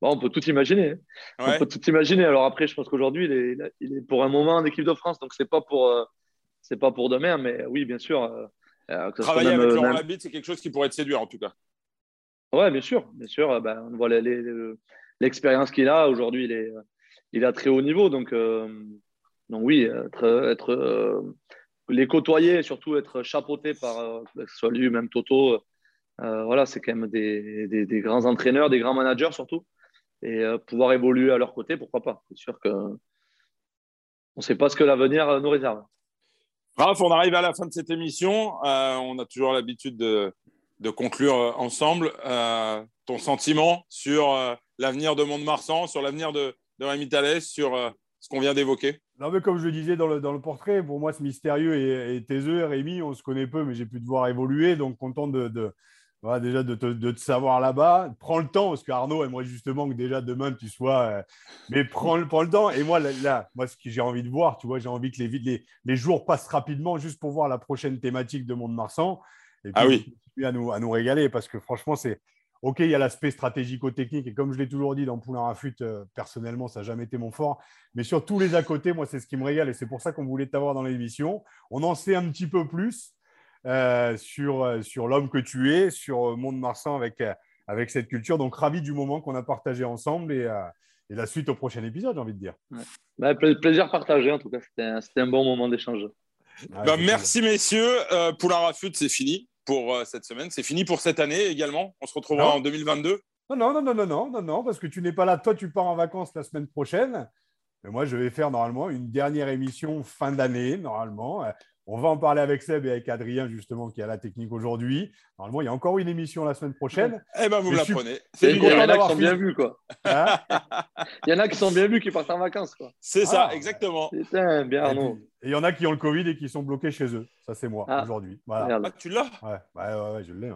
On peut tout imaginer. Hein. On peut tout imaginer. Alors après, je pense qu'aujourd'hui, il est, pour un moment en équipe de France, donc c'est pas pour c'est pas pour demain, mais oui, bien sûr. Travailler avec Laurent Labitte, c'est quelque chose qui pourrait te séduire en tout cas. Ouais, bien sûr, bien sûr. Ben, on voit l'expérience qu'il a aujourd'hui. Il est, il est à très haut niveau, donc, donc oui, être, être les côtoyer et surtout être chapeauté par, euh, que ce soit lui, même Toto, euh, voilà, c'est quand même des, des, grands entraîneurs, des grands managers surtout. Et euh, pouvoir évoluer à leur côté, pourquoi pas C'est sûr que on ne sait pas ce que l'avenir nous réserve. Raph, on arrive à la fin de cette émission. on a toujours l'habitude de, conclure ensemble. ton sentiment sur l'avenir de Mont-de-Marsan, sur l'avenir de, de Rémi Thalès, sur ce qu'on vient d'évoquer non, mais comme je le disais dans le, portrait, pour moi, c'est mystérieux et, et taiseux. Rémi, on se connaît peu, mais j'ai pu te voir évoluer. Donc, content de voilà, déjà de te, de te savoir là-bas. Prends le temps, parce qu'Arnaud aimerait justement que déjà demain tu sois. Euh, mais prends, prends, le temps. Et moi, là, moi, ce que j'ai envie de voir, tu vois, j'ai envie que les, les, les, jours passent rapidement juste pour voir la prochaine thématique de Monde-Marsan. Et puis, ah oui. à nous, à nous régaler, parce que franchement, c'est OK, il y a l'aspect stratégico-technique, et comme je l'ai toujours dit dans Poulain à Fut, euh, personnellement, ça n'a jamais été mon fort. Mais sur tous les à côté, moi, c'est ce qui me régale, et c'est pour ça qu'on voulait t'avoir dans l'émission. On en sait un petit peu plus euh, sur, euh, sur l'homme que tu es, sur Monde-Marsan avec, avec cette culture. Donc, ravi du moment qu'on a partagé ensemble et, et, la suite au prochain épisode, j'ai envie de dire. Bah, plaisir partagé, en tout cas. C'était un, bon moment d'échange. Bah, merci, messieurs. Poulain à Fut, c'est fini pour euh, cette semaine. C'est fini pour cette année également. On se retrouvera en 2022. Non, non, non, non, non, non, non, parce que tu n'es pas là. Toi, tu pars en vacances la semaine prochaine. Mais moi, je vais faire normalement une dernière émission fin d'année, normalement. On va en parler avec Seb et avec Adrien, justement, qui a la technique aujourd'hui. Normalement, il y a encore une émission la semaine prochaine. Eh bien, vous me l'apprenez. Il y en a qui sont bien vus, quoi. Hein il y en a qui sont bien vus, qui partent en vacances, quoi. C'est ça, ah. exactement. Putain, bien, non. Et il y en a qui ont le Covid et qui sont bloqués chez eux. Ça, c'est moi, ah. aujourd'hui. Voilà. Ah, tu l'as? Ouais. ouais, ouais, je l'ai.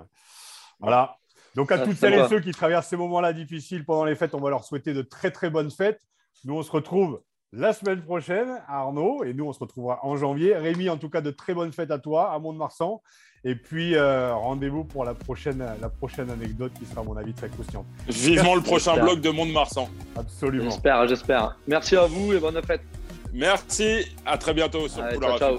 Voilà. Donc, à toutes celles et ceux qui traversent ces moments-là difficiles pendant les fêtes, on va leur souhaiter de très, très bonnes fêtes. Nous, on se retrouve la semaine prochaine, Arnaud, et nous, on se retrouvera en janvier. Rémi, en tout cas, de très bonnes fêtes à toi, à Mont-de-Marsan. Et puis, euh, rendez-vous pour la prochaine, la prochaine anecdote qui sera, à mon avis, très croustillante. Vivement le prochain blog de Mont-de-Marsan. Absolument. J'espère, j'espère. Merci à vous et bonne fête. Merci. À très bientôt sur Allez, ciao, ciao.